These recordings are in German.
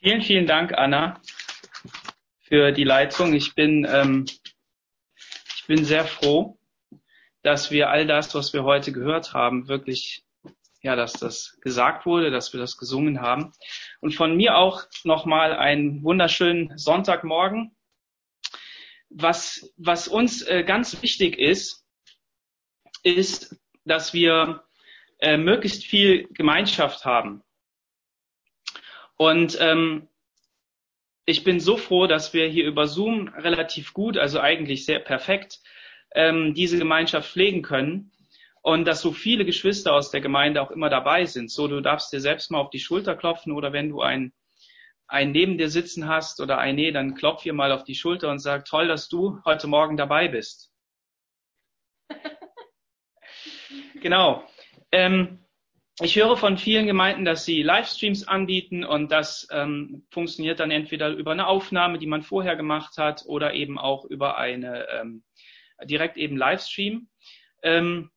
Vielen, vielen Dank, Anna, für die Leitung. Ich bin, ähm, ich bin sehr froh, dass wir all das, was wir heute gehört haben, wirklich, ja, dass das gesagt wurde, dass wir das gesungen haben. Und von mir auch nochmal einen wunderschönen Sonntagmorgen. Was, was uns äh, ganz wichtig ist, ist, dass wir äh, möglichst viel Gemeinschaft haben. Und ähm, ich bin so froh, dass wir hier über Zoom relativ gut, also eigentlich sehr perfekt, ähm, diese Gemeinschaft pflegen können und dass so viele Geschwister aus der Gemeinde auch immer dabei sind. So, du darfst dir selbst mal auf die Schulter klopfen oder wenn du einen, einen neben dir sitzen hast oder ein Nee, dann klopf hier mal auf die Schulter und sag, toll, dass du heute Morgen dabei bist. genau. Ähm, ich höre von vielen Gemeinden, dass sie Livestreams anbieten und das ähm, funktioniert dann entweder über eine Aufnahme, die man vorher gemacht hat, oder eben auch über eine ähm, direkt eben Livestream. Ähm,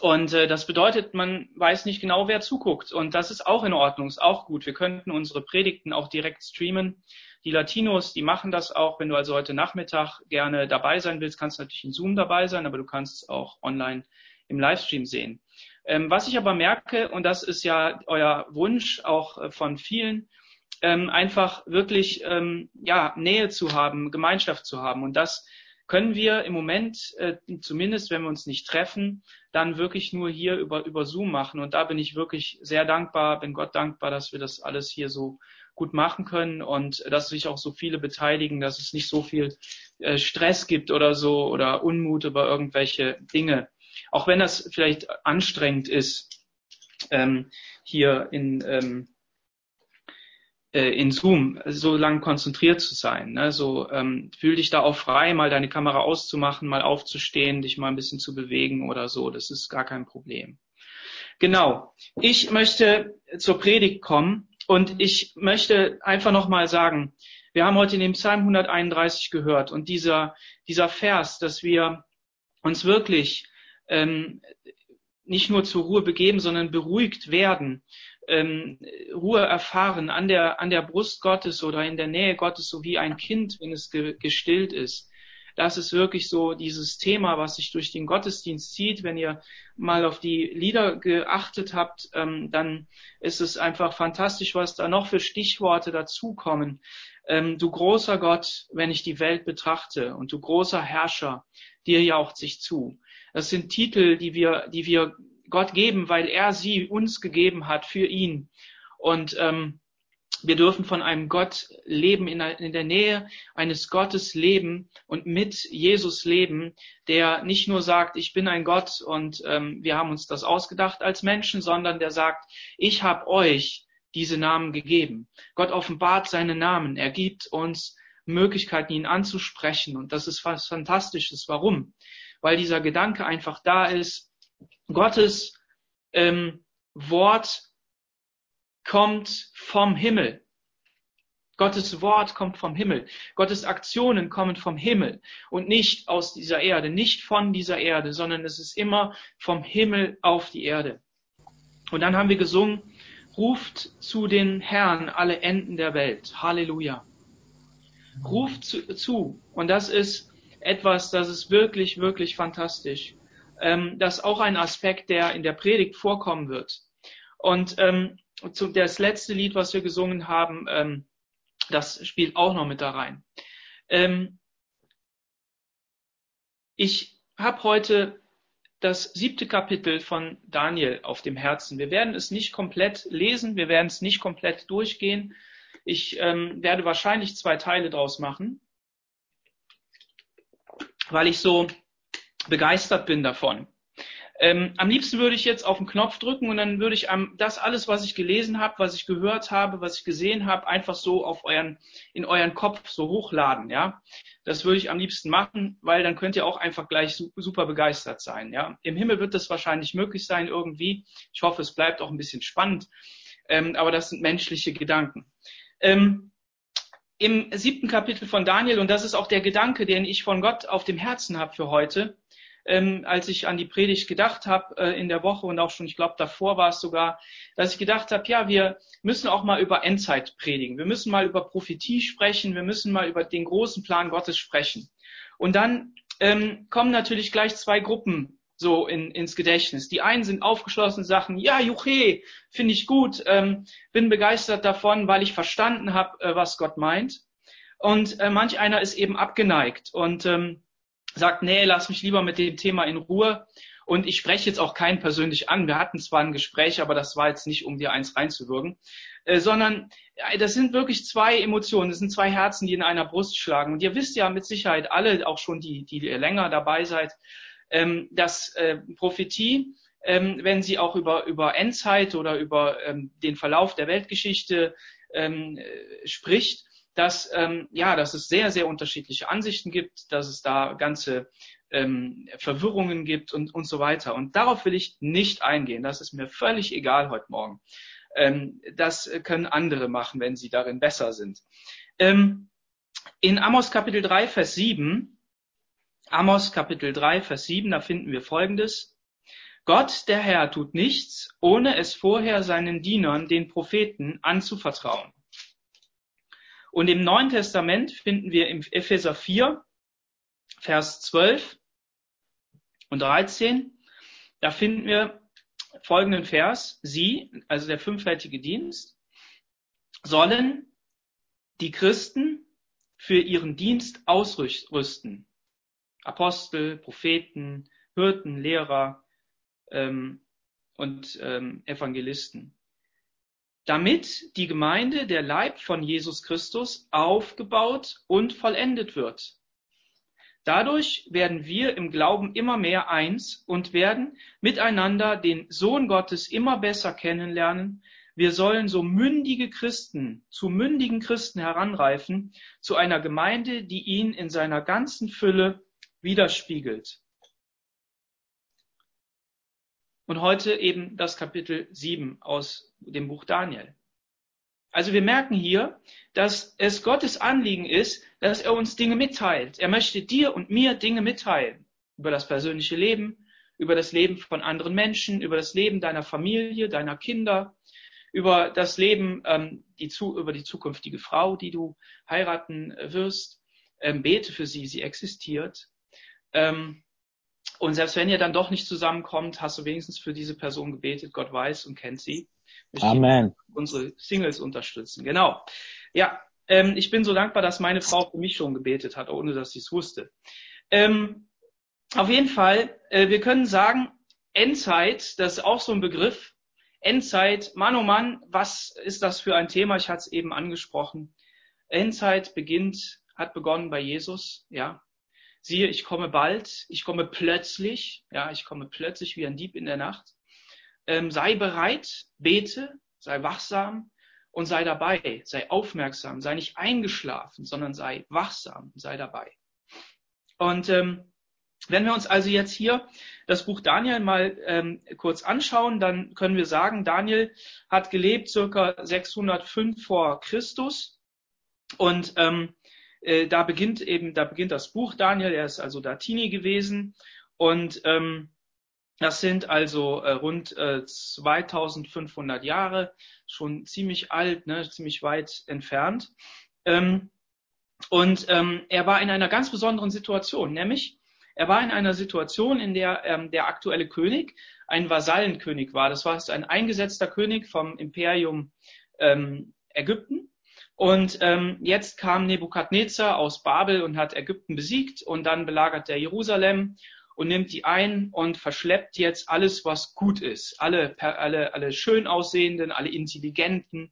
und äh, das bedeutet, man weiß nicht genau, wer zuguckt. Und das ist auch in Ordnung, ist auch gut. Wir könnten unsere Predigten auch direkt streamen. Die Latinos, die machen das auch. Wenn du also heute Nachmittag gerne dabei sein willst, kannst du natürlich in Zoom dabei sein, aber du kannst es auch online im Livestream sehen. Ähm, was ich aber merke, und das ist ja euer Wunsch auch äh, von vielen, ähm, einfach wirklich ähm, ja, Nähe zu haben, Gemeinschaft zu haben. Und das können wir im Moment, äh, zumindest wenn wir uns nicht treffen, dann wirklich nur hier über, über Zoom machen. Und da bin ich wirklich sehr dankbar, bin Gott dankbar, dass wir das alles hier so gut machen können und dass sich auch so viele beteiligen, dass es nicht so viel äh, Stress gibt oder so oder Unmut über irgendwelche Dinge. Auch wenn das vielleicht anstrengend ist, ähm, hier in, ähm, äh, in Zoom so lang konzentriert zu sein. Ne? So ähm, fühl dich da auch frei, mal deine Kamera auszumachen, mal aufzustehen, dich mal ein bisschen zu bewegen oder so. Das ist gar kein Problem. Genau. Ich möchte zur Predigt kommen und ich möchte einfach nochmal sagen, wir haben heute in dem Psalm 131 gehört und dieser, dieser Vers, dass wir uns wirklich ähm, nicht nur zur Ruhe begeben, sondern beruhigt werden, ähm, Ruhe erfahren an der, an der Brust Gottes oder in der Nähe Gottes, so wie ein Kind, wenn es ge gestillt ist. Das ist wirklich so dieses Thema, was sich durch den Gottesdienst zieht. Wenn ihr mal auf die Lieder geachtet habt, ähm, dann ist es einfach fantastisch, was da noch für Stichworte dazukommen. Ähm, du großer Gott, wenn ich die Welt betrachte, und du großer Herrscher, dir jaucht sich zu. Das sind Titel, die wir, die wir Gott geben, weil er sie uns gegeben hat für ihn. Und ähm, wir dürfen von einem Gott leben, in, in der Nähe eines Gottes leben und mit Jesus leben, der nicht nur sagt, ich bin ein Gott und ähm, wir haben uns das ausgedacht als Menschen, sondern der sagt, ich habe euch diese Namen gegeben. Gott offenbart seine Namen. Er gibt uns Möglichkeiten, ihn anzusprechen. Und das ist was Fantastisches. Warum? Weil dieser Gedanke einfach da ist. Gottes ähm, Wort kommt vom Himmel. Gottes Wort kommt vom Himmel. Gottes Aktionen kommen vom Himmel und nicht aus dieser Erde, nicht von dieser Erde, sondern es ist immer vom Himmel auf die Erde. Und dann haben wir gesungen, ruft zu den Herrn alle Enden der Welt. Halleluja. Ruft zu, zu. Und das ist etwas, das ist wirklich, wirklich fantastisch. Ähm, das ist auch ein Aspekt, der in der Predigt vorkommen wird. Und ähm, zu, das letzte Lied, was wir gesungen haben, ähm, das spielt auch noch mit da rein. Ähm, ich habe heute das siebte Kapitel von Daniel auf dem Herzen. Wir werden es nicht komplett lesen, wir werden es nicht komplett durchgehen. Ich ähm, werde wahrscheinlich zwei Teile draus machen weil ich so begeistert bin davon. Ähm, am liebsten würde ich jetzt auf den Knopf drücken und dann würde ich ähm, das alles, was ich gelesen habe, was ich gehört habe, was ich gesehen habe, einfach so auf euren, in euren Kopf so hochladen, ja. Das würde ich am liebsten machen, weil dann könnt ihr auch einfach gleich super begeistert sein, ja. Im Himmel wird das wahrscheinlich möglich sein irgendwie. Ich hoffe, es bleibt auch ein bisschen spannend. Ähm, aber das sind menschliche Gedanken. Ähm, im siebten Kapitel von Daniel, und das ist auch der Gedanke, den ich von Gott auf dem Herzen habe für heute, ähm, als ich an die Predigt gedacht habe äh, in der Woche und auch schon, ich glaube, davor war es sogar, dass ich gedacht habe, ja, wir müssen auch mal über Endzeit predigen. Wir müssen mal über Prophetie sprechen. Wir müssen mal über den großen Plan Gottes sprechen. Und dann ähm, kommen natürlich gleich zwei Gruppen so in, ins Gedächtnis. Die einen sind aufgeschlossen sagen, ja, Juche, finde ich gut, ähm, bin begeistert davon, weil ich verstanden habe, äh, was Gott meint. Und äh, manch einer ist eben abgeneigt und ähm, sagt, nee, lass mich lieber mit dem Thema in Ruhe. Und ich spreche jetzt auch keinen persönlich an. Wir hatten zwar ein Gespräch, aber das war jetzt nicht, um dir eins reinzuwirken, äh, sondern äh, das sind wirklich zwei Emotionen, das sind zwei Herzen, die in einer Brust schlagen. Und ihr wisst ja mit Sicherheit alle, auch schon die, die länger dabei seid, ähm, dass äh, Prophetie, ähm, wenn sie auch über, über Endzeit oder über ähm, den Verlauf der Weltgeschichte ähm, äh, spricht, dass, ähm, ja, dass es sehr, sehr unterschiedliche Ansichten gibt, dass es da ganze ähm, Verwirrungen gibt und, und so weiter. Und darauf will ich nicht eingehen. Das ist mir völlig egal heute Morgen. Ähm, das können andere machen, wenn sie darin besser sind. Ähm, in Amos Kapitel 3, Vers 7, Amos Kapitel 3, Vers 7, da finden wir Folgendes. Gott, der Herr, tut nichts, ohne es vorher seinen Dienern, den Propheten, anzuvertrauen. Und im Neuen Testament finden wir im Epheser 4, Vers 12 und 13, da finden wir folgenden Vers. Sie, also der fünffältige Dienst, sollen die Christen für ihren Dienst ausrüsten. Apostel, Propheten, Hirten, Lehrer ähm, und ähm, Evangelisten damit die Gemeinde, der Leib von Jesus Christus, aufgebaut und vollendet wird. Dadurch werden wir im Glauben immer mehr eins und werden miteinander den Sohn Gottes immer besser kennenlernen. Wir sollen so mündige Christen, zu mündigen Christen heranreifen, zu einer Gemeinde, die ihn in seiner ganzen Fülle widerspiegelt. Und heute eben das Kapitel 7 aus dem Buch Daniel. Also wir merken hier, dass es Gottes Anliegen ist, dass er uns Dinge mitteilt. Er möchte dir und mir Dinge mitteilen über das persönliche Leben, über das Leben von anderen Menschen, über das Leben deiner Familie, deiner Kinder, über das Leben, ähm, die, über die zukünftige Frau, die du heiraten wirst. Ähm, bete für sie, sie existiert. Ähm, und selbst wenn ihr dann doch nicht zusammenkommt, hast du wenigstens für diese Person gebetet. Gott weiß und kennt sie. Amen. Unsere Singles unterstützen. Genau. Ja, ähm, ich bin so dankbar, dass meine Frau für mich schon gebetet hat, ohne dass sie es wusste. Ähm, auf jeden Fall, äh, wir können sagen, Endzeit, das ist auch so ein Begriff. Endzeit, Mann oh Mann, was ist das für ein Thema? Ich hatte es eben angesprochen. Endzeit beginnt, hat begonnen bei Jesus, ja siehe, ich komme bald, ich komme plötzlich, ja, ich komme plötzlich wie ein Dieb in der Nacht. Ähm, sei bereit, bete, sei wachsam und sei dabei, sei aufmerksam, sei nicht eingeschlafen, sondern sei wachsam, sei dabei. Und ähm, wenn wir uns also jetzt hier das Buch Daniel mal ähm, kurz anschauen, dann können wir sagen, Daniel hat gelebt circa 605 vor Christus und ähm, äh, da beginnt eben, da beginnt das Buch Daniel, er ist also Datini gewesen und ähm, das sind also äh, rund äh, 2500 Jahre, schon ziemlich alt, ne, ziemlich weit entfernt. Ähm, und ähm, er war in einer ganz besonderen Situation, nämlich er war in einer Situation, in der ähm, der aktuelle König ein Vasallenkönig war. Das war ein eingesetzter König vom Imperium ähm, Ägypten und ähm, jetzt kam Nebukadnezar aus Babel und hat Ägypten besiegt und dann belagert er Jerusalem und nimmt die ein und verschleppt jetzt alles, was gut ist. Alle, alle, alle schön aussehenden, alle intelligenten,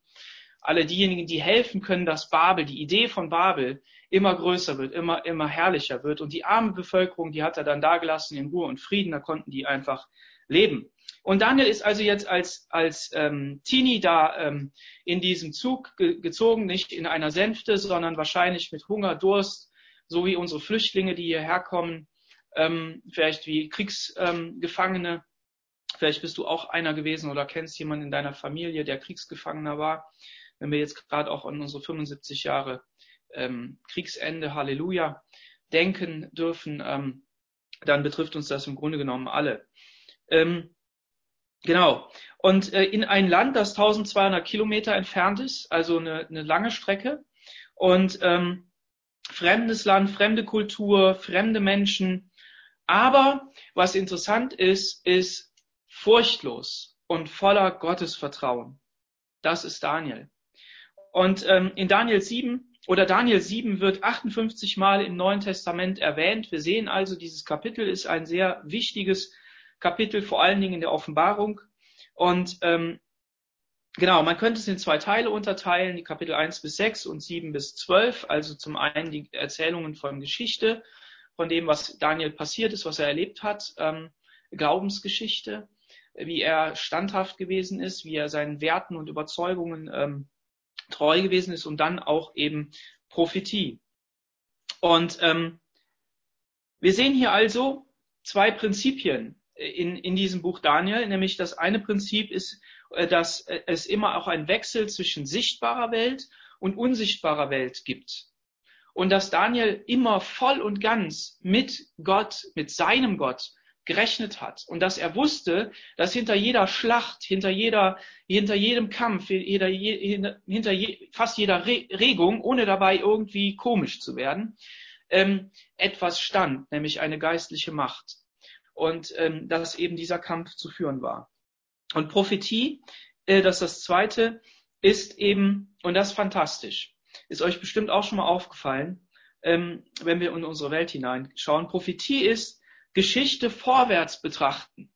alle diejenigen, die helfen können, dass Babel, die Idee von Babel immer größer wird, immer, immer herrlicher wird. Und die arme Bevölkerung, die hat er dann dagelassen in Ruhe und Frieden, da konnten die einfach leben. Und Daniel ist also jetzt als, als ähm, Teenie da ähm, in diesem Zug ge gezogen, nicht in einer Sänfte, sondern wahrscheinlich mit Hunger, Durst, so wie unsere Flüchtlinge, die hierher kommen, ähm, vielleicht wie Kriegsgefangene. Ähm, vielleicht bist du auch einer gewesen oder kennst jemanden in deiner Familie, der Kriegsgefangener war. Wenn wir jetzt gerade auch an unsere 75 Jahre ähm, Kriegsende, Halleluja, denken dürfen, ähm, dann betrifft uns das im Grunde genommen alle. Ähm, genau. Und äh, in ein Land, das 1200 Kilometer entfernt ist, also eine, eine lange Strecke und ähm, fremdes Land, fremde Kultur, fremde Menschen. Aber was interessant ist, ist furchtlos und voller Gottesvertrauen. Das ist Daniel. Und ähm, in Daniel 7 oder Daniel 7 wird 58 Mal im Neuen Testament erwähnt. Wir sehen also, dieses Kapitel ist ein sehr wichtiges Kapitel, vor allen Dingen in der Offenbarung. Und ähm, genau, man könnte es in zwei Teile unterteilen, die Kapitel 1 bis 6 und 7 bis 12. Also zum einen die Erzählungen von Geschichte, von dem, was Daniel passiert ist, was er erlebt hat, ähm, Glaubensgeschichte wie er standhaft gewesen ist, wie er seinen Werten und Überzeugungen ähm, treu gewesen ist und dann auch eben Prophetie. Und ähm, wir sehen hier also zwei Prinzipien in, in diesem Buch Daniel, nämlich das eine Prinzip ist, äh, dass es immer auch einen Wechsel zwischen sichtbarer Welt und unsichtbarer Welt gibt. Und dass Daniel immer voll und ganz mit Gott, mit seinem Gott gerechnet hat und dass er wusste, dass hinter jeder Schlacht, hinter jeder, hinter jedem Kampf, hinter, hinter fast jeder Regung, ohne dabei irgendwie komisch zu werden, ähm, etwas stand, nämlich eine geistliche Macht und ähm, dass eben dieser Kampf zu führen war. Und Prophetie, äh, das ist das Zweite, ist eben und das ist fantastisch, ist euch bestimmt auch schon mal aufgefallen, ähm, wenn wir in unsere Welt hineinschauen. Prophetie ist Geschichte vorwärts betrachten.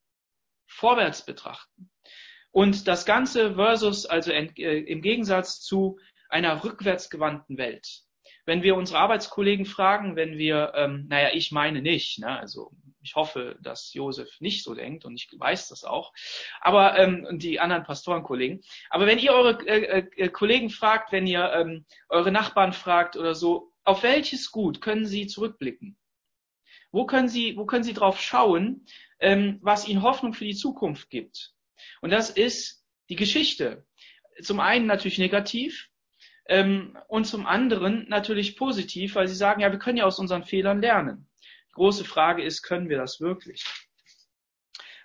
Vorwärts betrachten. Und das Ganze versus, also äh, im Gegensatz zu einer rückwärtsgewandten Welt. Wenn wir unsere Arbeitskollegen fragen, wenn wir, ähm, naja, ich meine nicht, ne, also ich hoffe, dass Josef nicht so denkt und ich weiß das auch, aber ähm, die anderen Pastorenkollegen. Aber wenn ihr eure äh, äh, Kollegen fragt, wenn ihr ähm, eure Nachbarn fragt oder so, auf welches Gut können sie zurückblicken? Wo können Sie, wo können Sie drauf schauen, ähm, was Ihnen Hoffnung für die Zukunft gibt? Und das ist die Geschichte. Zum einen natürlich negativ und zum anderen natürlich positiv, weil Sie sagen, ja, wir können ja aus unseren Fehlern lernen. Die große Frage ist, können wir das wirklich?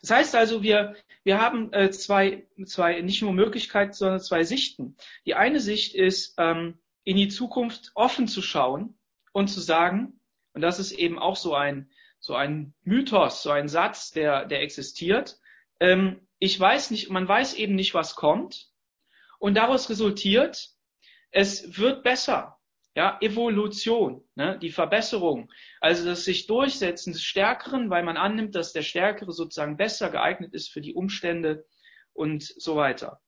Das heißt also, wir, wir haben äh, zwei, zwei, nicht nur Möglichkeiten, sondern zwei Sichten. Die eine Sicht ist, ähm, in die Zukunft offen zu schauen und zu sagen, und das ist eben auch so ein, so ein Mythos, so ein Satz, der, der existiert. Ähm, ich weiß nicht, man weiß eben nicht, was kommt. Und daraus resultiert, es wird besser. Ja, Evolution, ne, die Verbesserung, also das sich durchsetzen des Stärkeren, weil man annimmt, dass der Stärkere sozusagen besser geeignet ist für die Umstände und so weiter.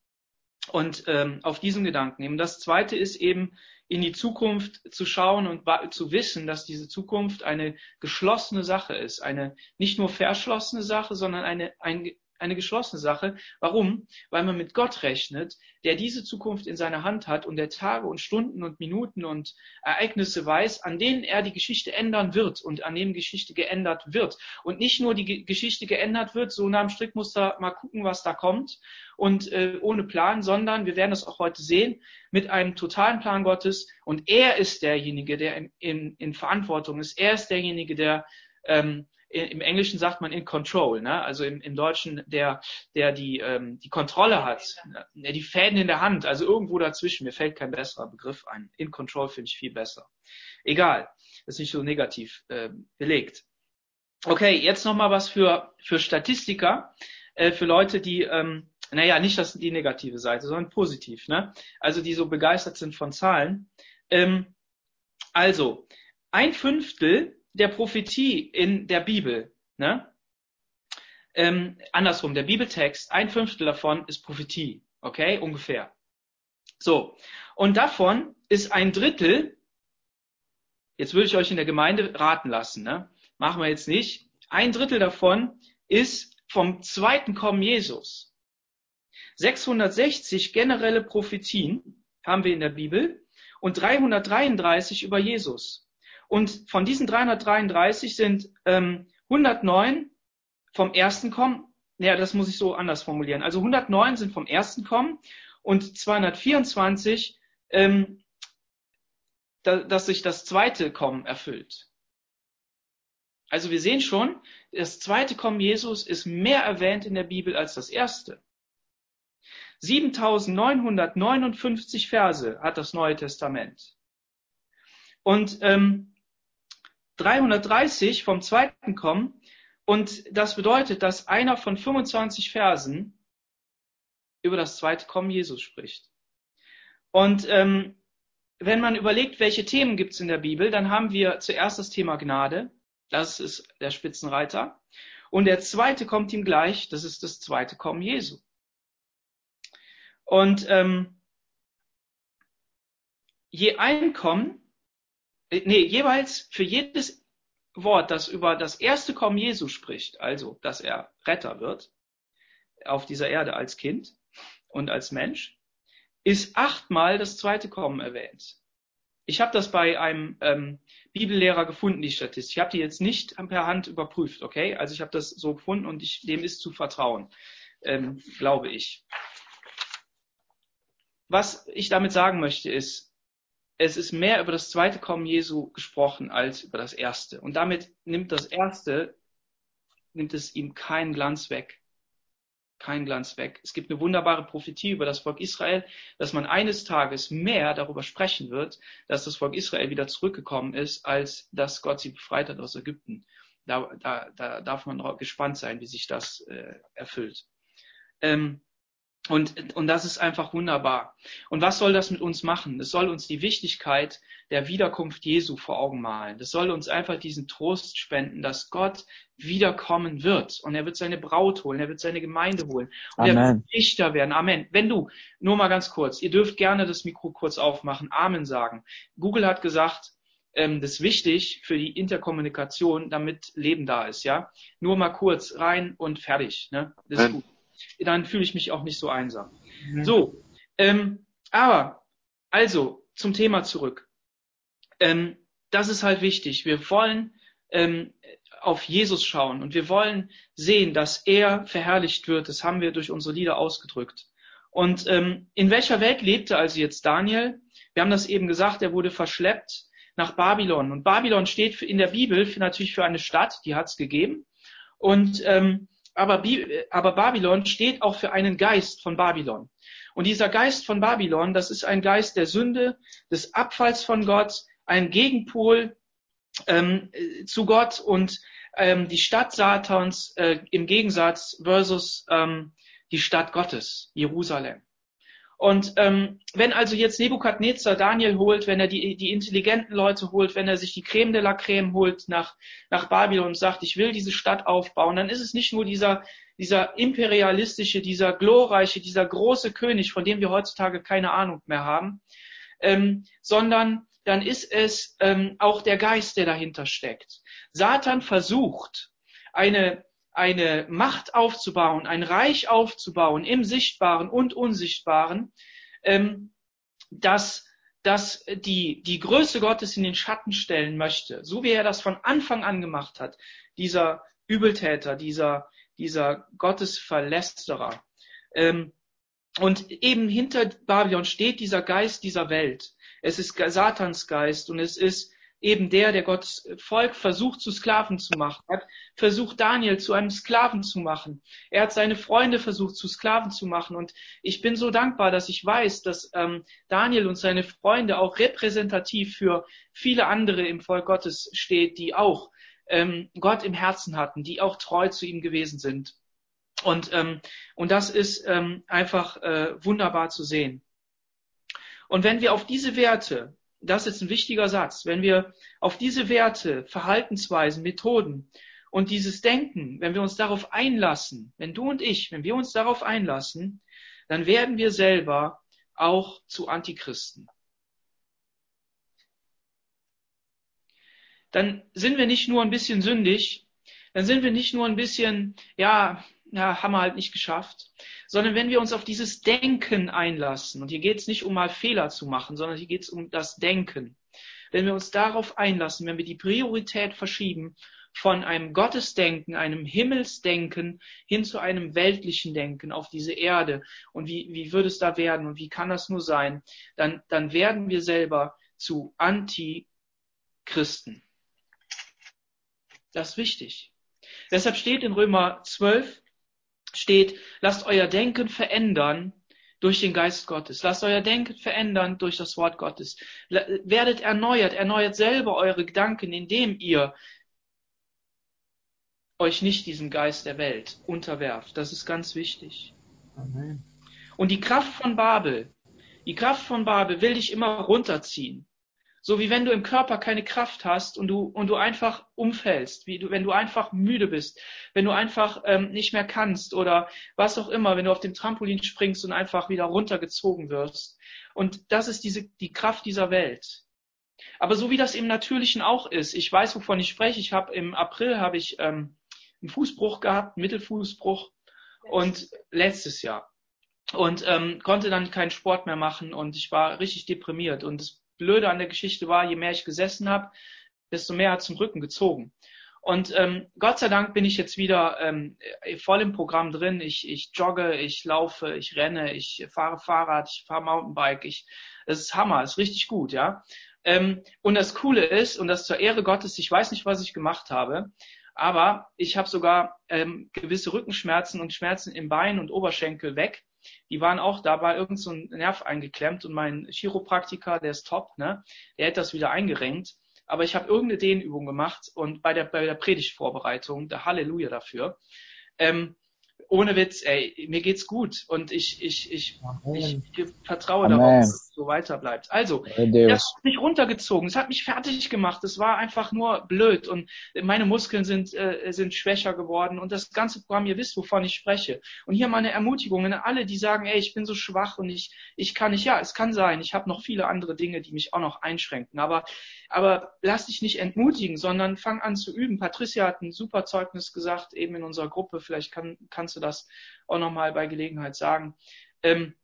Und ähm, auf diesen Gedanken nehmen. Das Zweite ist eben in die Zukunft zu schauen und zu wissen, dass diese Zukunft eine geschlossene Sache ist, eine nicht nur verschlossene Sache, sondern eine, ein, eine geschlossene Sache. Warum? Weil man mit Gott rechnet, der diese Zukunft in seiner Hand hat und der Tage und Stunden und Minuten und Ereignisse weiß, an denen er die Geschichte ändern wird und an denen Geschichte geändert wird. Und nicht nur die Geschichte geändert wird, so nach dem Strickmuster mal gucken, was da kommt und äh, ohne Plan, sondern wir werden es auch heute sehen, mit einem totalen Plan Gottes. Und er ist derjenige, der in, in, in Verantwortung ist. Er ist derjenige, der ähm, im Englischen sagt man in control, ne? also im, im Deutschen, der, der die, ähm, die Kontrolle hat, ne? die Fäden in der Hand, also irgendwo dazwischen. Mir fällt kein besserer Begriff ein. In control finde ich viel besser. Egal, ist nicht so negativ äh, belegt. Okay, jetzt nochmal was für, für Statistiker, äh, für Leute, die, ähm, naja, nicht das die negative Seite, sondern positiv, ne? Also die so begeistert sind von Zahlen. Ähm, also, ein Fünftel der Prophetie in der Bibel. Ne? Ähm, andersrum, der Bibeltext, ein Fünftel davon ist Prophetie. Okay, ungefähr. So, und davon ist ein Drittel, jetzt würde ich euch in der Gemeinde raten lassen, ne? machen wir jetzt nicht, ein Drittel davon ist vom zweiten Kommen Jesus. 660 generelle Prophetien haben wir in der Bibel und 333 über Jesus. Und von diesen 333 sind ähm, 109 vom ersten kommen. Ja, das muss ich so anders formulieren. Also 109 sind vom ersten kommen und 224, ähm, da, dass sich das zweite Kommen erfüllt. Also wir sehen schon, das zweite Kommen Jesus ist mehr erwähnt in der Bibel als das erste. 7959 Verse hat das Neue Testament. Und ähm, 330 vom zweiten Kommen. Und das bedeutet, dass einer von 25 Versen über das zweite Kommen Jesus spricht. Und ähm, wenn man überlegt, welche Themen gibt es in der Bibel, dann haben wir zuerst das Thema Gnade. Das ist der Spitzenreiter. Und der zweite kommt ihm gleich. Das ist das zweite Kommen Jesu. Und ähm, je ein Kommen, nee, jeweils für jedes Wort, das über das erste Kommen Jesu spricht, also dass er Retter wird auf dieser Erde als Kind und als Mensch, ist achtmal das zweite Kommen erwähnt. Ich habe das bei einem ähm, Bibellehrer gefunden, die Statistik. Ich habe die jetzt nicht per Hand überprüft, okay? Also ich habe das so gefunden und ich, dem ist zu vertrauen, ähm, glaube ich. Was ich damit sagen möchte ist, es ist mehr über das zweite Kommen Jesu gesprochen als über das erste. Und damit nimmt das erste, nimmt es ihm keinen Glanz weg. Keinen Glanz weg. Es gibt eine wunderbare Prophetie über das Volk Israel, dass man eines Tages mehr darüber sprechen wird, dass das Volk Israel wieder zurückgekommen ist, als dass Gott sie befreit hat aus Ägypten. Da, da, da darf man gespannt sein, wie sich das äh, erfüllt. Ähm, und, und das ist einfach wunderbar. Und was soll das mit uns machen? Es soll uns die Wichtigkeit der Wiederkunft Jesu vor Augen malen. Das soll uns einfach diesen Trost spenden, dass Gott wiederkommen wird. Und er wird seine Braut holen, er wird seine Gemeinde holen. Und Amen. er wird Richter werden. Amen. Wenn du, nur mal ganz kurz, ihr dürft gerne das Mikro kurz aufmachen, Amen sagen. Google hat gesagt, ähm, das ist wichtig für die Interkommunikation, damit Leben da ist, ja. Nur mal kurz rein und fertig, ne? Das ist gut dann fühle ich mich auch nicht so einsam. Mhm. So, ähm, aber also zum Thema zurück. Ähm, das ist halt wichtig. Wir wollen ähm, auf Jesus schauen und wir wollen sehen, dass er verherrlicht wird. Das haben wir durch unsere Lieder ausgedrückt. Und ähm, in welcher Welt lebte also jetzt Daniel? Wir haben das eben gesagt, er wurde verschleppt nach Babylon. Und Babylon steht in der Bibel für, natürlich für eine Stadt, die hat es gegeben. Und ähm, aber, aber Babylon steht auch für einen Geist von Babylon. Und dieser Geist von Babylon, das ist ein Geist der Sünde, des Abfalls von Gott, ein Gegenpol ähm, zu Gott und ähm, die Stadt Satans äh, im Gegensatz versus ähm, die Stadt Gottes, Jerusalem. Und ähm, wenn also jetzt Nebukadnezar Daniel holt, wenn er die, die intelligenten Leute holt, wenn er sich die Creme de la Creme holt nach, nach Babylon und sagt, ich will diese Stadt aufbauen, dann ist es nicht nur dieser, dieser imperialistische, dieser glorreiche, dieser große König, von dem wir heutzutage keine Ahnung mehr haben, ähm, sondern dann ist es ähm, auch der Geist, der dahinter steckt. Satan versucht, eine eine Macht aufzubauen, ein Reich aufzubauen im Sichtbaren und Unsichtbaren, ähm, dass dass die, die Größe Gottes in den Schatten stellen möchte, so wie er das von Anfang an gemacht hat, dieser Übeltäter, dieser, dieser Gottesverlästerer. Ähm, und eben hinter Babylon steht dieser Geist dieser Welt. Es ist Satans Geist und es ist eben der, der Gottes Volk versucht zu Sklaven zu machen, er hat versucht Daniel zu einem Sklaven zu machen. Er hat seine Freunde versucht zu Sklaven zu machen. Und ich bin so dankbar, dass ich weiß, dass ähm, Daniel und seine Freunde auch repräsentativ für viele andere im Volk Gottes steht, die auch ähm, Gott im Herzen hatten, die auch treu zu ihm gewesen sind. Und, ähm, und das ist ähm, einfach äh, wunderbar zu sehen. Und wenn wir auf diese Werte das ist ein wichtiger Satz, wenn wir auf diese Werte, Verhaltensweisen, Methoden und dieses Denken, wenn wir uns darauf einlassen, wenn du und ich, wenn wir uns darauf einlassen, dann werden wir selber auch zu Antichristen. Dann sind wir nicht nur ein bisschen sündig, dann sind wir nicht nur ein bisschen, ja, ja, haben wir halt nicht geschafft, sondern wenn wir uns auf dieses Denken einlassen, und hier geht es nicht um mal Fehler zu machen, sondern hier geht es um das Denken. Wenn wir uns darauf einlassen, wenn wir die Priorität verschieben von einem Gottesdenken, einem Himmelsdenken hin zu einem weltlichen Denken auf diese Erde und wie, wie würde es da werden und wie kann das nur sein, dann, dann werden wir selber zu Antichristen. Das ist wichtig. Deshalb steht in Römer 12, steht, lasst euer Denken verändern durch den Geist Gottes. Lasst euer Denken verändern durch das Wort Gottes. Werdet erneuert, erneuert selber eure Gedanken, indem ihr euch nicht diesem Geist der Welt unterwerft. Das ist ganz wichtig. Amen. Und die Kraft von Babel, die Kraft von Babel will dich immer runterziehen. So wie wenn du im Körper keine Kraft hast und du, und du einfach umfällst, wie du, wenn du einfach müde bist, wenn du einfach ähm, nicht mehr kannst oder was auch immer, wenn du auf dem Trampolin springst und einfach wieder runtergezogen wirst. Und das ist diese, die Kraft dieser Welt. Aber so wie das im Natürlichen auch ist, ich weiß, wovon ich spreche. Ich habe im April habe ich ähm, einen Fußbruch gehabt, Mittelfußbruch und letztes Jahr und ähm, konnte dann keinen Sport mehr machen und ich war richtig deprimiert und das Blöde an der Geschichte war, je mehr ich gesessen habe, desto mehr hat zum Rücken gezogen. Und ähm, Gott sei Dank bin ich jetzt wieder ähm, voll im Programm drin. Ich, ich jogge, ich laufe, ich renne, ich fahre Fahrrad, ich fahre Mountainbike. Ich, das ist Hammer, ist richtig gut, ja. Ähm, und das Coole ist, und das zur Ehre Gottes, ich weiß nicht, was ich gemacht habe, aber ich habe sogar ähm, gewisse Rückenschmerzen und Schmerzen im Bein und Oberschenkel weg die waren auch, da war irgend so ein Nerv eingeklemmt und mein Chiropraktiker, der ist top, ne, der hat das wieder eingerenkt. Aber ich habe irgendeine Dehnübung gemacht und bei der, bei der Predigtvorbereitung, der Halleluja dafür, ähm, ohne Witz, ey, mir geht's gut und ich, ich, ich, ich, ich vertraue Amen. darauf, so weiter bleibt. Also, das hat mich runtergezogen, es hat mich fertig gemacht, es war einfach nur blöd und meine Muskeln sind, äh, sind schwächer geworden und das ganze Programm, ihr wisst, wovon ich spreche. Und hier meine Ermutigung an alle, die sagen, ey, ich bin so schwach und ich, ich kann nicht, ja, es kann sein, ich habe noch viele andere Dinge, die mich auch noch einschränken, aber, aber lass dich nicht entmutigen, sondern fang an zu üben. Patricia hat ein super Zeugnis gesagt, eben in unserer Gruppe, vielleicht kann, kannst du das auch nochmal bei Gelegenheit sagen. Ähm,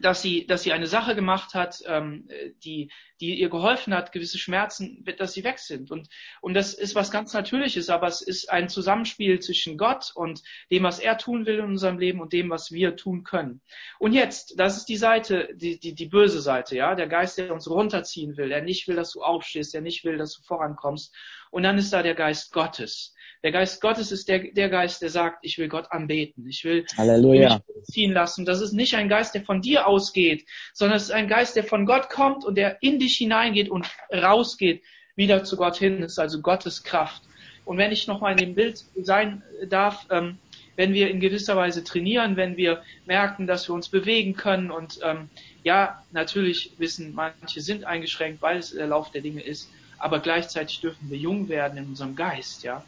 dass sie, dass sie eine Sache gemacht hat, ähm, die, die ihr geholfen hat, gewisse Schmerzen, dass sie weg sind. Und, und das ist was ganz Natürliches, aber es ist ein Zusammenspiel zwischen Gott und dem, was er tun will in unserem Leben und dem, was wir tun können. Und jetzt, das ist die Seite, die, die, die böse Seite, ja, der Geist, der uns runterziehen will, der nicht will, dass du aufstehst, der nicht will, dass du vorankommst. Und dann ist da der Geist Gottes, der Geist Gottes ist der, der Geist, der sagt, ich will Gott anbeten, ich will Halleluja. mich ziehen lassen. Das ist nicht ein Geist, der von dir ausgeht, sondern es ist ein Geist, der von Gott kommt und der in dich hineingeht und rausgeht, wieder zu Gott hin. Das ist also Gottes Kraft. Und wenn ich nochmal in dem Bild sein darf, ähm, wenn wir in gewisser Weise trainieren, wenn wir merken, dass wir uns bewegen können und ähm, ja, natürlich wissen, manche sind eingeschränkt, weil es der Lauf der Dinge ist, aber gleichzeitig dürfen wir jung werden in unserem Geist, ja.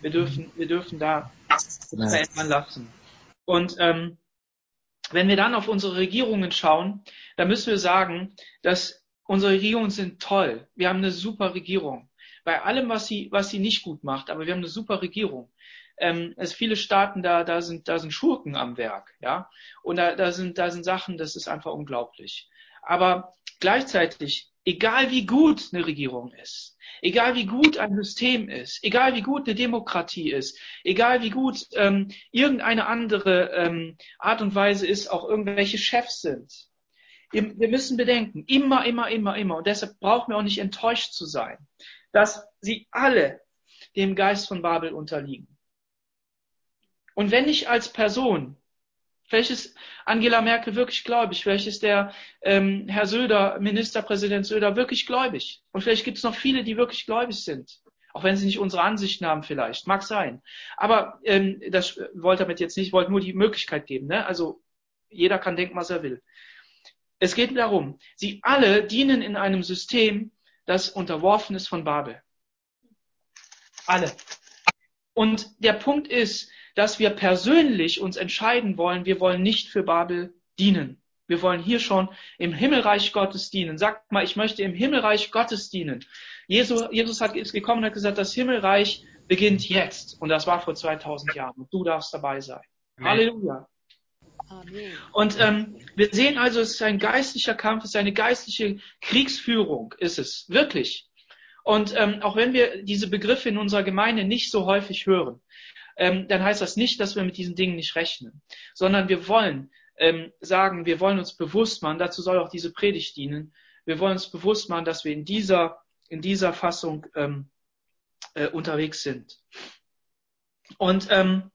Wir dürfen, wir dürfen da verändern lassen. Und ähm, wenn wir dann auf unsere Regierungen schauen, dann müssen wir sagen, dass unsere Regierungen sind toll. Wir haben eine super Regierung. Bei allem, was sie, was sie nicht gut macht, aber wir haben eine super Regierung. Ähm, es viele Staaten da, da sind, da sind Schurken am Werk, ja. Und da, da sind, da sind Sachen, das ist einfach unglaublich. Aber gleichzeitig, egal wie gut eine Regierung ist, Egal wie gut ein System ist, egal wie gut eine Demokratie ist, egal wie gut ähm, irgendeine andere ähm, Art und Weise ist, auch irgendwelche Chefs sind. Wir müssen bedenken, immer, immer, immer, immer, und deshalb brauchen wir auch nicht enttäuscht zu sein, dass sie alle dem Geist von Babel unterliegen. Und wenn ich als Person Vielleicht ist Angela Merkel wirklich gläubig. Vielleicht ist der ähm, Herr Söder, Ministerpräsident Söder, wirklich gläubig. Und vielleicht gibt es noch viele, die wirklich gläubig sind. Auch wenn sie nicht unsere Ansichten haben vielleicht. Mag sein. Aber ähm, das wollte damit jetzt nicht, ich wollte nur die Möglichkeit geben. Ne? Also jeder kann denken, was er will. Es geht darum, sie alle dienen in einem System, das unterworfen ist von Babel. Alle. Und der Punkt ist, dass wir persönlich uns entscheiden wollen, wir wollen nicht für Babel dienen. Wir wollen hier schon im Himmelreich Gottes dienen. Sagt mal, ich möchte im Himmelreich Gottes dienen. Jesus, Jesus hat, ist gekommen und hat gesagt, das Himmelreich beginnt jetzt. Und das war vor 2000 Jahren. Und du darfst dabei sein. Amen. Halleluja. Amen. Und ähm, wir sehen also, es ist ein geistlicher Kampf, es ist eine geistliche Kriegsführung, ist es, wirklich. Und ähm, auch wenn wir diese Begriffe in unserer Gemeinde nicht so häufig hören, ähm, dann heißt das nicht, dass wir mit diesen Dingen nicht rechnen, sondern wir wollen ähm, sagen, wir wollen uns bewusst machen, dazu soll auch diese Predigt dienen, wir wollen uns bewusst machen, dass wir in dieser, in dieser Fassung ähm, äh, unterwegs sind. Und ähm,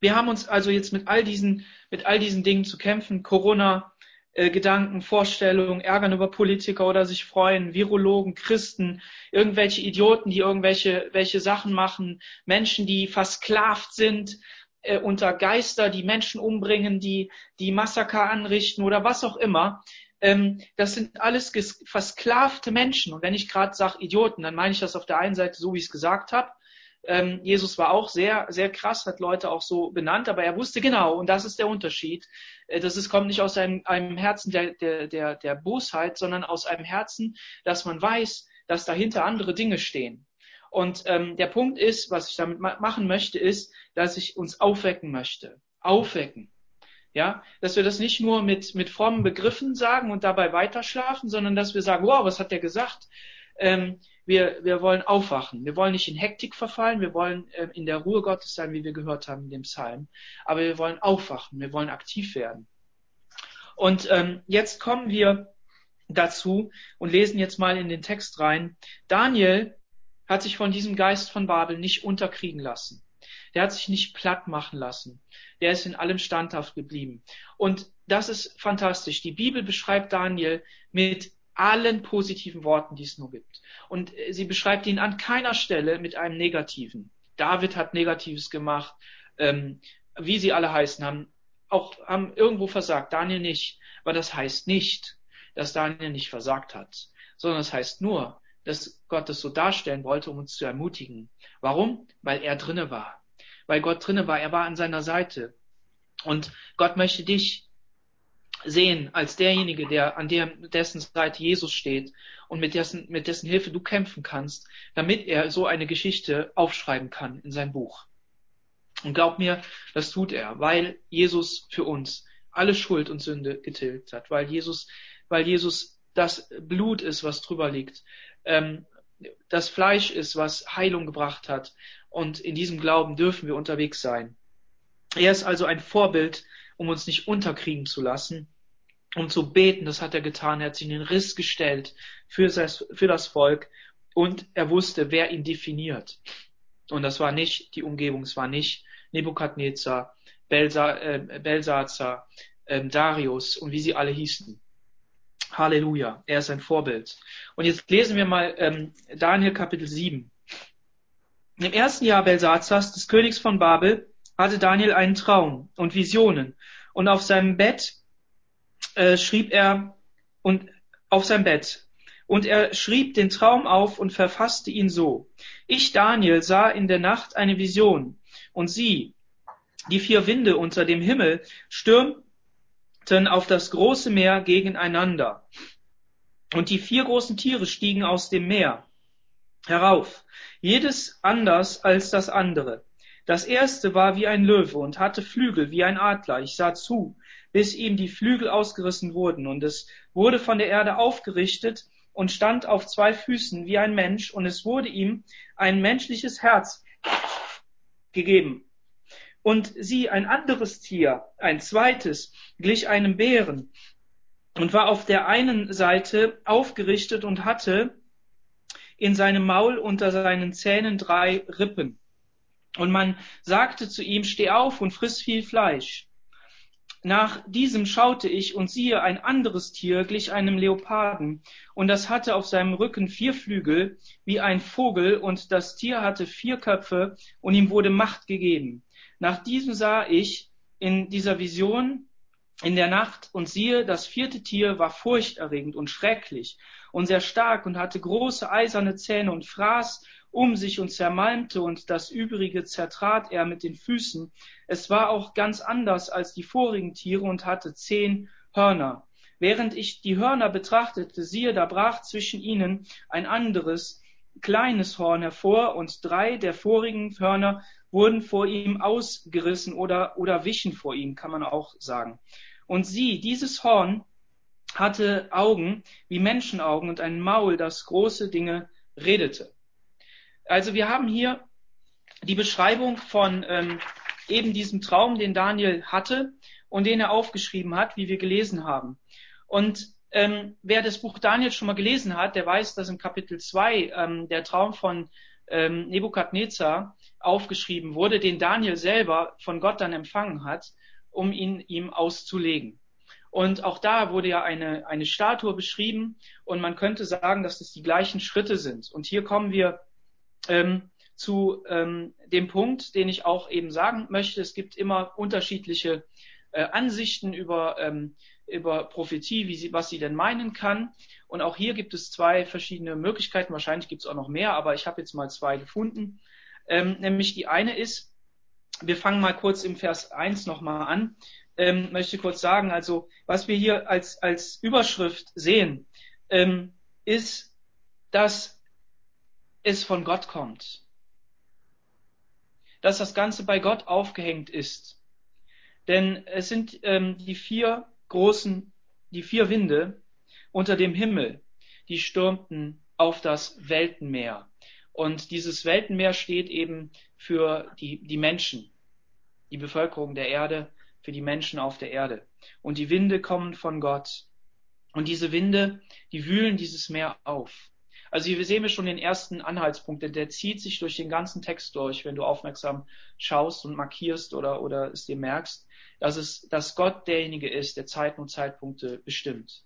wir haben uns also jetzt mit all diesen, mit all diesen Dingen zu kämpfen. Corona, äh, Gedanken, Vorstellungen, Ärgern über Politiker oder sich freuen, Virologen, Christen, irgendwelche Idioten, die irgendwelche welche Sachen machen, Menschen, die versklavt sind äh, unter Geister, die Menschen umbringen, die die Massaker anrichten oder was auch immer. Ähm, das sind alles versklavte Menschen. Und wenn ich gerade sage Idioten, dann meine ich das auf der einen Seite so, wie ich es gesagt habe. Ähm, Jesus war auch sehr, sehr krass, hat Leute auch so benannt, aber er wusste genau, und das ist der Unterschied, äh, das ist, kommt nicht aus einem, einem Herzen der, der, der, der Bosheit, sondern aus einem Herzen, dass man weiß, dass dahinter andere Dinge stehen. Und ähm, der Punkt ist, was ich damit ma machen möchte, ist, dass ich uns aufwecken möchte. Aufwecken. Ja, dass wir das nicht nur mit, mit frommen Begriffen sagen und dabei weiterschlafen, sondern dass wir sagen, wow, was hat der gesagt? Ähm, wir, wir wollen aufwachen. Wir wollen nicht in Hektik verfallen. Wir wollen äh, in der Ruhe Gottes sein, wie wir gehört haben in dem Psalm. Aber wir wollen aufwachen. Wir wollen aktiv werden. Und ähm, jetzt kommen wir dazu und lesen jetzt mal in den Text rein. Daniel hat sich von diesem Geist von Babel nicht unterkriegen lassen. Der hat sich nicht platt machen lassen. Der ist in allem standhaft geblieben. Und das ist fantastisch. Die Bibel beschreibt Daniel mit allen positiven Worten, die es nur gibt. Und sie beschreibt ihn an keiner Stelle mit einem negativen. David hat Negatives gemacht, ähm, wie sie alle heißen, haben auch haben irgendwo versagt. Daniel nicht. Aber das heißt nicht, dass Daniel nicht versagt hat, sondern das heißt nur, dass Gott es so darstellen wollte, um uns zu ermutigen. Warum? Weil er drinne war. Weil Gott drinne war. Er war an seiner Seite. Und Gott möchte dich sehen als derjenige, der an der, dessen Seite Jesus steht und mit dessen, mit dessen Hilfe du kämpfen kannst, damit er so eine Geschichte aufschreiben kann in sein Buch. Und glaub mir, das tut er, weil Jesus für uns alle Schuld und Sünde getilgt hat, weil Jesus, weil Jesus das Blut ist, was drüber liegt, ähm, das Fleisch ist, was Heilung gebracht hat. Und in diesem Glauben dürfen wir unterwegs sein. Er ist also ein Vorbild, um uns nicht unterkriegen zu lassen, um zu beten. Das hat er getan. Er hat sich in den Riss gestellt für das, für das Volk und er wusste, wer ihn definiert. Und das war nicht die Umgebung, es war nicht Nebukadnezar, Belsa, äh, äh, Darius und wie sie alle hießen. Halleluja, er ist ein Vorbild. Und jetzt lesen wir mal ähm, Daniel Kapitel 7. Im ersten Jahr Belsazars, des Königs von Babel, hatte Daniel einen Traum und Visionen. Und auf seinem Bett äh, schrieb er und auf sein Bett. Und er schrieb den Traum auf und verfasste ihn so. Ich, Daniel, sah in der Nacht eine Vision. Und sieh, die vier Winde unter dem Himmel stürmten auf das große Meer gegeneinander. Und die vier großen Tiere stiegen aus dem Meer herauf, jedes anders als das andere. Das erste war wie ein Löwe und hatte Flügel wie ein Adler. Ich sah zu, bis ihm die Flügel ausgerissen wurden, und es wurde von der Erde aufgerichtet und stand auf zwei Füßen wie ein Mensch, und es wurde ihm ein menschliches Herz gegeben. Und sie, ein anderes Tier, ein zweites, glich einem Bären und war auf der einen Seite aufgerichtet und hatte in seinem Maul unter seinen Zähnen drei Rippen. Und man sagte zu ihm, steh auf und friss viel Fleisch. Nach diesem schaute ich und siehe, ein anderes Tier glich einem Leoparden, und das hatte auf seinem Rücken vier Flügel wie ein Vogel, und das Tier hatte vier Köpfe, und ihm wurde Macht gegeben. Nach diesem sah ich in dieser Vision in der Nacht und siehe, das vierte Tier war furchterregend und schrecklich und sehr stark und hatte große eiserne Zähne und fraß um sich und zermalmte und das übrige zertrat er mit den Füßen. Es war auch ganz anders als die vorigen Tiere und hatte zehn Hörner. Während ich die Hörner betrachtete, siehe, da brach zwischen ihnen ein anderes, kleines Horn hervor und drei der vorigen Hörner wurden vor ihm ausgerissen oder, oder wichen vor ihm, kann man auch sagen. Und sieh, dieses Horn hatte Augen wie Menschenaugen und ein Maul, das große Dinge redete. Also wir haben hier die Beschreibung von ähm, eben diesem Traum, den Daniel hatte und den er aufgeschrieben hat, wie wir gelesen haben. Und ähm, wer das Buch Daniel schon mal gelesen hat, der weiß, dass im Kapitel 2 ähm, der Traum von ähm, Nebukadnezar aufgeschrieben wurde, den Daniel selber von Gott dann empfangen hat, um ihn ihm auszulegen. Und auch da wurde ja eine, eine Statue beschrieben und man könnte sagen, dass das die gleichen Schritte sind. Und hier kommen wir ähm, zu ähm, dem Punkt, den ich auch eben sagen möchte. Es gibt immer unterschiedliche äh, Ansichten über, ähm, über Prophetie, wie sie, was sie denn meinen kann. Und auch hier gibt es zwei verschiedene Möglichkeiten. Wahrscheinlich gibt es auch noch mehr, aber ich habe jetzt mal zwei gefunden. Ähm, nämlich die eine ist, wir fangen mal kurz im Vers 1 nochmal an ähm, möchte kurz sagen, also was wir hier als, als Überschrift sehen, ähm, ist, dass es von Gott kommt. Dass das Ganze bei Gott aufgehängt ist. Denn es sind ähm, die vier großen, die vier Winde unter dem Himmel, die stürmten auf das Weltenmeer. Und dieses Weltenmeer steht eben für die, die Menschen, die Bevölkerung der Erde, für die Menschen auf der Erde. Und die Winde kommen von Gott. Und diese Winde, die wühlen dieses Meer auf. Also hier sehen wir schon den ersten Anhaltspunkt, denn der zieht sich durch den ganzen Text durch, wenn du aufmerksam schaust und markierst oder, oder es dir merkst, dass es, dass Gott derjenige ist, der Zeiten und Zeitpunkte bestimmt.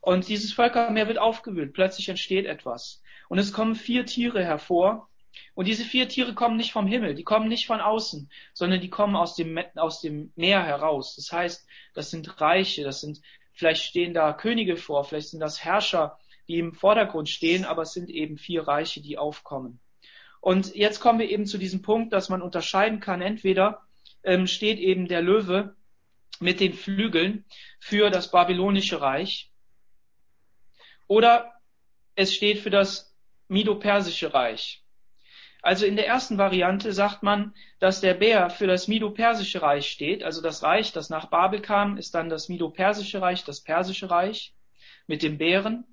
Und dieses Völkermeer wird aufgewühlt. Plötzlich entsteht etwas. Und es kommen vier Tiere hervor, und diese vier Tiere kommen nicht vom Himmel, die kommen nicht von außen, sondern die kommen aus dem, aus dem Meer heraus. Das heißt, das sind Reiche, das sind, vielleicht stehen da Könige vor, vielleicht sind das Herrscher, die im Vordergrund stehen, aber es sind eben vier Reiche, die aufkommen. Und jetzt kommen wir eben zu diesem Punkt, dass man unterscheiden kann, entweder ähm, steht eben der Löwe mit den Flügeln für das babylonische Reich oder es steht für das Mido-Persische Reich. Also in der ersten Variante sagt man, dass der Bär für das Mido-Persische Reich steht. Also das Reich, das nach Babel kam, ist dann das Mido-Persische Reich, das Persische Reich mit dem Bären.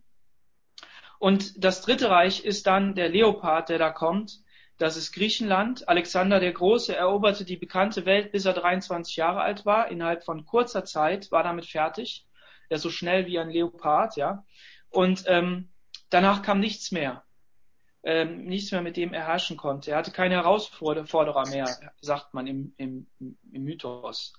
Und das dritte Reich ist dann der Leopard, der da kommt. Das ist Griechenland. Alexander der Große eroberte die bekannte Welt, bis er 23 Jahre alt war. Innerhalb von kurzer Zeit war damit fertig. Er ist so schnell wie ein Leopard, ja. Und ähm, danach kam nichts mehr ähm, nichts mehr mit dem er herrschen konnte. Er hatte keine Herausforderer mehr, sagt man im, im, im Mythos.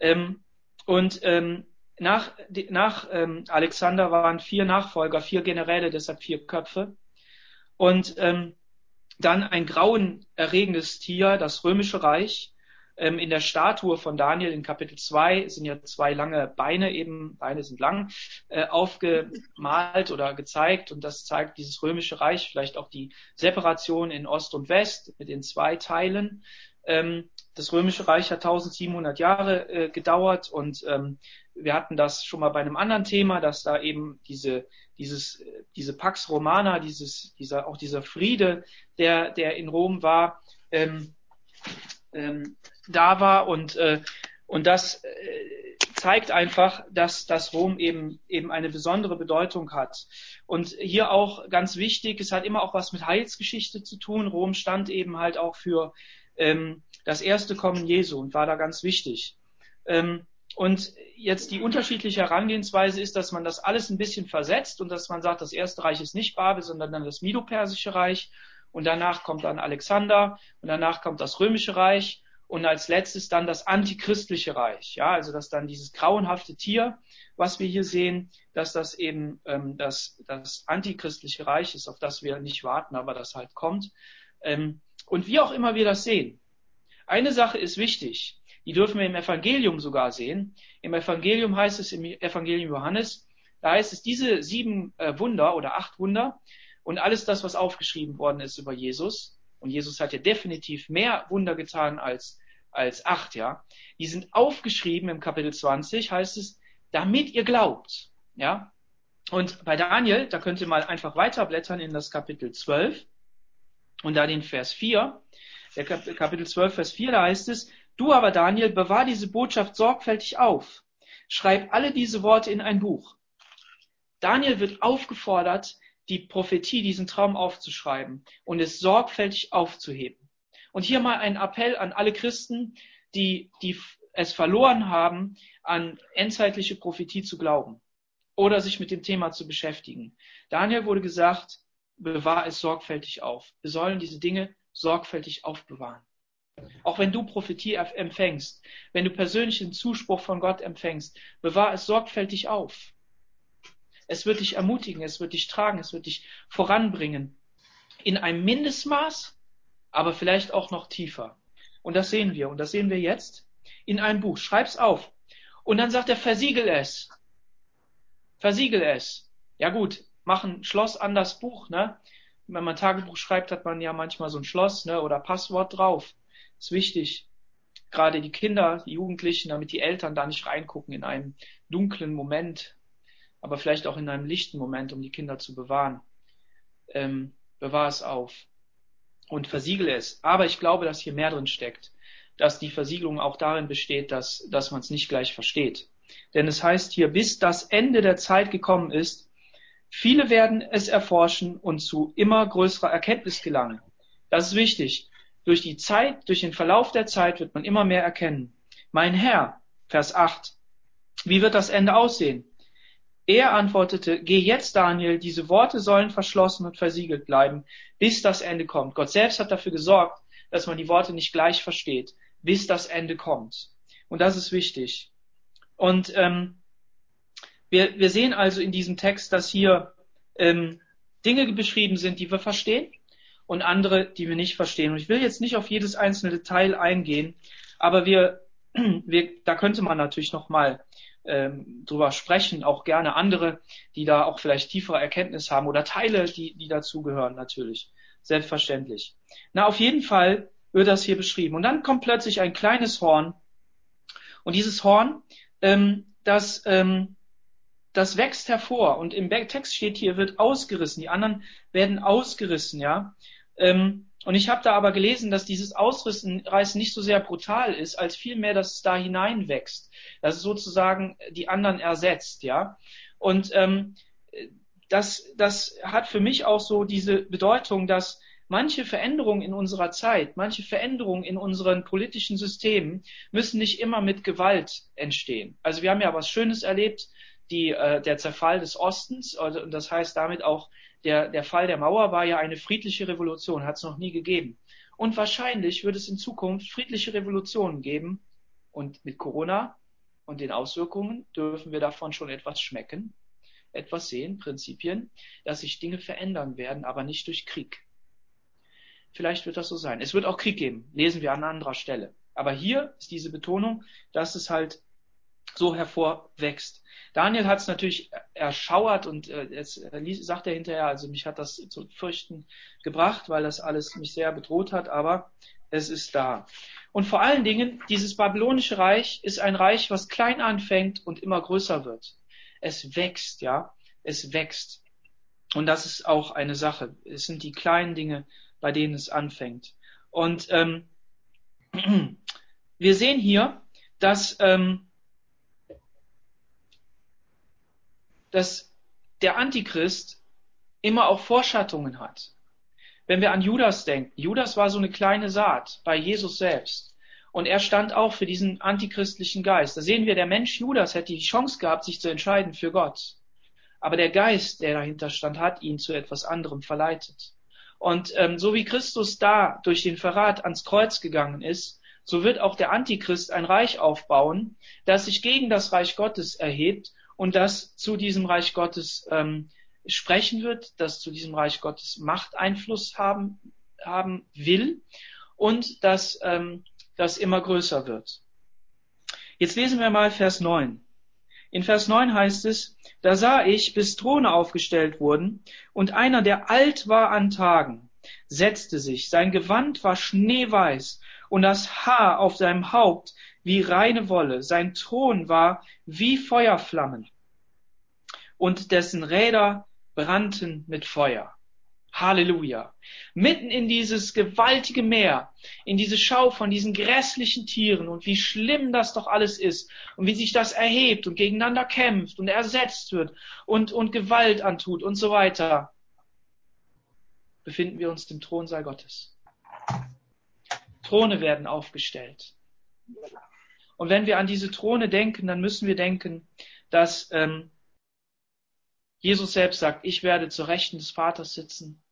Ähm, und ähm, nach, nach ähm, Alexander waren vier Nachfolger, vier Generäle, deshalb vier Köpfe. Und ähm, dann ein grauenerregendes Tier, das römische Reich, ähm, in der Statue von Daniel in Kapitel 2 sind ja zwei lange Beine eben, Beine sind lang, äh, aufgemalt oder gezeigt und das zeigt dieses römische Reich, vielleicht auch die Separation in Ost und West mit den zwei Teilen. Ähm, das römische Reich hat 1700 Jahre äh, gedauert und ähm, wir hatten das schon mal bei einem anderen Thema, dass da eben diese dieses diese Pax Romana, dieses dieser auch dieser Friede, der der in Rom war, ähm, ähm, da war und, äh, und das äh, zeigt einfach, dass das Rom eben, eben eine besondere Bedeutung hat. Und hier auch ganz wichtig, es hat immer auch was mit Heilsgeschichte zu tun. Rom stand eben halt auch für ähm, das erste Kommen Jesu und war da ganz wichtig. Ähm, und jetzt die unterschiedliche Herangehensweise ist, dass man das alles ein bisschen versetzt und dass man sagt, das erste Reich ist nicht Babel, sondern dann das Mido-Persische Reich und danach kommt dann Alexander und danach kommt das Römische Reich und als letztes dann das antichristliche Reich. Ja, also dass dann dieses grauenhafte Tier, was wir hier sehen, dass das eben ähm, das, das antichristliche Reich ist, auf das wir nicht warten, aber das halt kommt. Ähm, und wie auch immer wir das sehen. Eine Sache ist wichtig, die dürfen wir im Evangelium sogar sehen. Im Evangelium heißt es, im Evangelium Johannes, da heißt es, diese sieben äh, Wunder oder acht Wunder und alles das, was aufgeschrieben worden ist über Jesus, und Jesus hat ja definitiv mehr Wunder getan als, als acht, ja. Die sind aufgeschrieben im Kapitel 20, heißt es, damit ihr glaubt, ja. Und bei Daniel, da könnt ihr mal einfach weiterblättern in das Kapitel 12 und da den Vers 4. Der Kapitel 12, Vers 4, da heißt es, du aber Daniel, bewahr diese Botschaft sorgfältig auf. Schreib alle diese Worte in ein Buch. Daniel wird aufgefordert, die Prophetie, diesen Traum aufzuschreiben und es sorgfältig aufzuheben. Und hier mal ein Appell an alle Christen, die, die es verloren haben, an endzeitliche Prophetie zu glauben. oder sich mit dem Thema zu beschäftigen. Daniel wurde gesagt, bewahr es sorgfältig auf. Wir sollen diese Dinge sorgfältig aufbewahren. Auch wenn du Prophetie empfängst, wenn du persönlichen Zuspruch von Gott empfängst, bewahr es sorgfältig auf. Es wird dich ermutigen, es wird dich tragen, es wird dich voranbringen. In einem Mindestmaß, aber vielleicht auch noch tiefer. Und das sehen wir. Und das sehen wir jetzt in einem Buch. Schreib's auf. Und dann sagt er, versiegel es. Versiegel es. Ja gut, mach ein Schloss an das Buch, ne? Wenn man Tagebuch schreibt, hat man ja manchmal so ein Schloss, ne? Oder Passwort drauf. Ist wichtig. Gerade die Kinder, die Jugendlichen, damit die Eltern da nicht reingucken in einem dunklen Moment, aber vielleicht auch in einem lichten Moment, um die Kinder zu bewahren. Ähm, bewahr es auf und versiegle es. Aber ich glaube, dass hier mehr drin steckt, dass die Versiegelung auch darin besteht, dass, dass man es nicht gleich versteht. Denn es heißt hier, bis das Ende der Zeit gekommen ist, viele werden es erforschen und zu immer größerer Erkenntnis gelangen. Das ist wichtig. Durch die Zeit, durch den Verlauf der Zeit wird man immer mehr erkennen. Mein Herr, Vers 8, wie wird das Ende aussehen? Er antwortete, geh jetzt, Daniel, diese Worte sollen verschlossen und versiegelt bleiben, bis das Ende kommt. Gott selbst hat dafür gesorgt, dass man die Worte nicht gleich versteht, bis das Ende kommt. Und das ist wichtig. Und ähm, wir, wir sehen also in diesem Text, dass hier ähm, Dinge beschrieben sind, die wir verstehen und andere, die wir nicht verstehen. Und ich will jetzt nicht auf jedes einzelne Detail eingehen, aber wir, wir da könnte man natürlich noch mal ähm, drüber sprechen, auch gerne andere, die da auch vielleicht tiefere Erkenntnis haben oder Teile, die, die dazugehören natürlich. Selbstverständlich. Na, auf jeden Fall wird das hier beschrieben. Und dann kommt plötzlich ein kleines Horn. Und dieses Horn, ähm, das, ähm, das wächst hervor. Und im Text steht hier, wird ausgerissen. Die anderen werden ausgerissen, ja. Ähm, und ich habe da aber gelesen, dass dieses Ausreißen nicht so sehr brutal ist, als vielmehr, dass es da hineinwächst, dass es sozusagen die anderen ersetzt, ja. Und ähm, das, das hat für mich auch so diese Bedeutung, dass manche Veränderungen in unserer Zeit, manche Veränderungen in unseren politischen Systemen müssen nicht immer mit Gewalt entstehen. Also wir haben ja was Schönes erlebt, die, äh, der Zerfall des Ostens, und das heißt damit auch der, der Fall der Mauer war ja eine friedliche Revolution, hat es noch nie gegeben. Und wahrscheinlich wird es in Zukunft friedliche Revolutionen geben. Und mit Corona und den Auswirkungen dürfen wir davon schon etwas schmecken, etwas sehen, Prinzipien, dass sich Dinge verändern werden, aber nicht durch Krieg. Vielleicht wird das so sein. Es wird auch Krieg geben, lesen wir an anderer Stelle. Aber hier ist diese Betonung, dass es halt so hervorwächst. Daniel hat es natürlich erschauert und äh, es äh, sagt er hinterher, also mich hat das zu fürchten gebracht, weil das alles mich sehr bedroht hat, aber es ist da. Und vor allen Dingen, dieses babylonische Reich ist ein Reich, was klein anfängt und immer größer wird. Es wächst, ja, es wächst. Und das ist auch eine Sache. Es sind die kleinen Dinge, bei denen es anfängt. Und ähm, wir sehen hier, dass ähm, dass der Antichrist immer auch Vorschattungen hat. Wenn wir an Judas denken, Judas war so eine kleine Saat bei Jesus selbst. Und er stand auch für diesen antichristlichen Geist. Da sehen wir, der Mensch Judas hätte die Chance gehabt, sich zu entscheiden für Gott. Aber der Geist, der dahinter stand, hat ihn zu etwas anderem verleitet. Und ähm, so wie Christus da durch den Verrat ans Kreuz gegangen ist, so wird auch der Antichrist ein Reich aufbauen, das sich gegen das Reich Gottes erhebt und das zu diesem Reich Gottes ähm, sprechen wird, das zu diesem Reich Gottes Machteinfluss haben, haben will und dass ähm, das immer größer wird. Jetzt lesen wir mal Vers 9. In Vers 9 heißt es, da sah ich, bis Throne aufgestellt wurden, und einer, der alt war an Tagen, setzte sich, sein Gewand war schneeweiß, und das Haar auf seinem Haupt wie reine Wolle, sein Thron war wie Feuerflammen und dessen Räder brannten mit Feuer. Halleluja. Mitten in dieses gewaltige Meer, in diese Schau von diesen grässlichen Tieren und wie schlimm das doch alles ist und wie sich das erhebt und gegeneinander kämpft und ersetzt wird und, und Gewalt antut und so weiter, befinden wir uns dem Thronsaal Gottes. Throne werden aufgestellt. Und wenn wir an diese Throne denken, dann müssen wir denken, dass ähm, Jesus selbst sagt, ich werde zur Rechten des Vaters sitzen.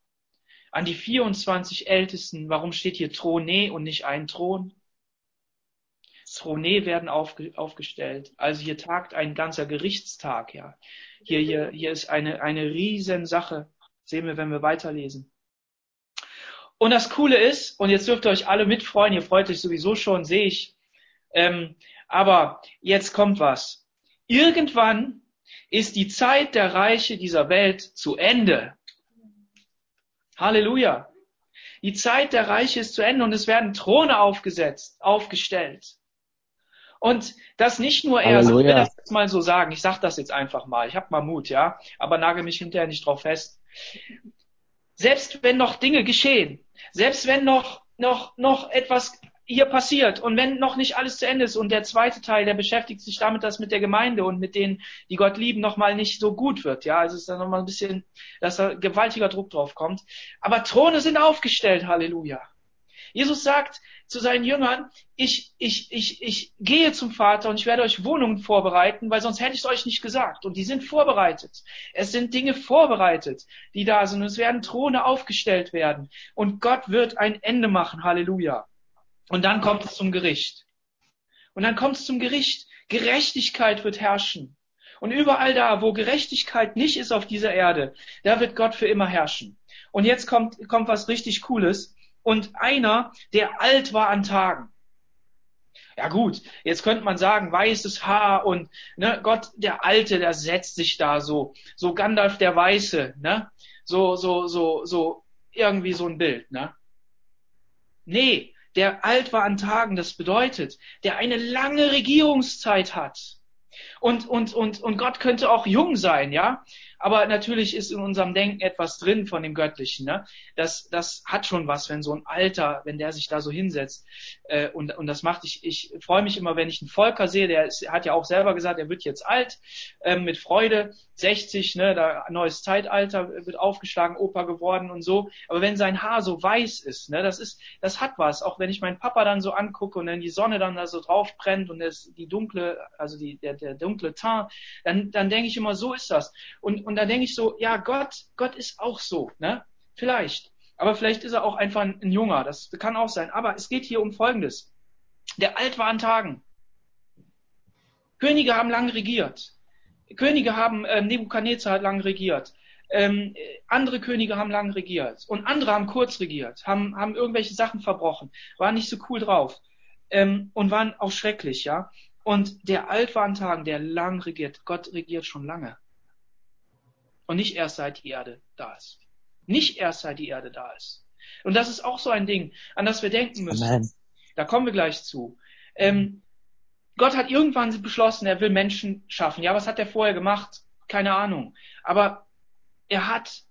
An die 24 Ältesten, warum steht hier Throne und nicht ein Thron? Throne werden aufge, aufgestellt. Also hier tagt ein ganzer Gerichtstag, ja. Hier, hier, hier ist eine, eine riesen Sache. Sehen wir, wenn wir weiterlesen. Und das Coole ist, und jetzt dürft ihr euch alle mitfreuen, ihr freut euch sowieso schon, sehe ich. Ähm, aber jetzt kommt was. Irgendwann ist die Zeit der Reiche dieser Welt zu Ende. Halleluja. Die Zeit der Reiche ist zu Ende und es werden Throne aufgesetzt, aufgestellt. Und das nicht nur er, ich will das jetzt mal so sagen, ich sage das jetzt einfach mal, ich habe mal Mut, ja, aber nagel mich hinterher nicht drauf fest. Selbst wenn noch Dinge geschehen, selbst wenn noch, noch, noch etwas hier passiert und wenn noch nicht alles zu Ende ist und der zweite Teil, der beschäftigt sich damit, dass mit der Gemeinde und mit denen, die Gott lieben, nochmal nicht so gut wird, ja, also es ist dann nochmal ein bisschen, dass da gewaltiger Druck drauf kommt. Aber Throne sind aufgestellt, Halleluja. Jesus sagt zu seinen Jüngern, ich, ich, ich, ich gehe zum Vater und ich werde euch Wohnungen vorbereiten, weil sonst hätte ich es euch nicht gesagt. Und die sind vorbereitet. Es sind Dinge vorbereitet, die da sind. Es werden Throne aufgestellt werden. Und Gott wird ein Ende machen. Halleluja. Und dann kommt es zum Gericht. Und dann kommt es zum Gericht. Gerechtigkeit wird herrschen. Und überall da, wo Gerechtigkeit nicht ist auf dieser Erde, da wird Gott für immer herrschen. Und jetzt kommt, kommt was richtig Cooles. Und einer, der alt war an Tagen. Ja gut, jetzt könnte man sagen, weißes Haar und ne, Gott, der Alte, der setzt sich da so, so Gandalf der Weiße, ne? So, so, so, so, irgendwie so ein Bild, ne? Nee, der alt war an Tagen, das bedeutet, der eine lange Regierungszeit hat. Und, und, und, und Gott könnte auch jung sein, ja. Aber natürlich ist in unserem Denken etwas drin von dem Göttlichen. Ne? Das, das hat schon was, wenn so ein Alter, wenn der sich da so hinsetzt. Äh, und, und das macht, ich, ich freue mich immer, wenn ich einen Volker sehe, der ist, hat ja auch selber gesagt, er wird jetzt alt, äh, mit Freude, 60, ne, da neues Zeitalter wird aufgeschlagen, Opa geworden und so. Aber wenn sein Haar so weiß ist, ne, das ist, das hat was. Auch wenn ich meinen Papa dann so angucke und dann die Sonne dann da so drauf brennt und das, die dunkle, also die, der, der dunkle Teint, dann, dann denke ich immer, so ist das. Und, und da denke ich so, ja, Gott, Gott ist auch so, ne? Vielleicht. Aber vielleicht ist er auch einfach ein, ein Junger. Das kann auch sein. Aber es geht hier um Folgendes. Der Alt war an Tagen. Könige haben lange regiert. Könige haben, äh, Nebukadnezar hat lange regiert. Ähm, andere Könige haben lange regiert. Und andere haben kurz regiert, haben, haben irgendwelche Sachen verbrochen, waren nicht so cool drauf. Ähm, und waren auch schrecklich, ja. Und der Alt war an Tagen, der lang regiert. Gott regiert schon lange. Und nicht erst seit die Erde da ist. Nicht erst seit die Erde da ist. Und das ist auch so ein Ding, an das wir denken müssen. Amen. Da kommen wir gleich zu. Ähm, Gott hat irgendwann beschlossen, er will Menschen schaffen. Ja, was hat er vorher gemacht? Keine Ahnung. Aber er hat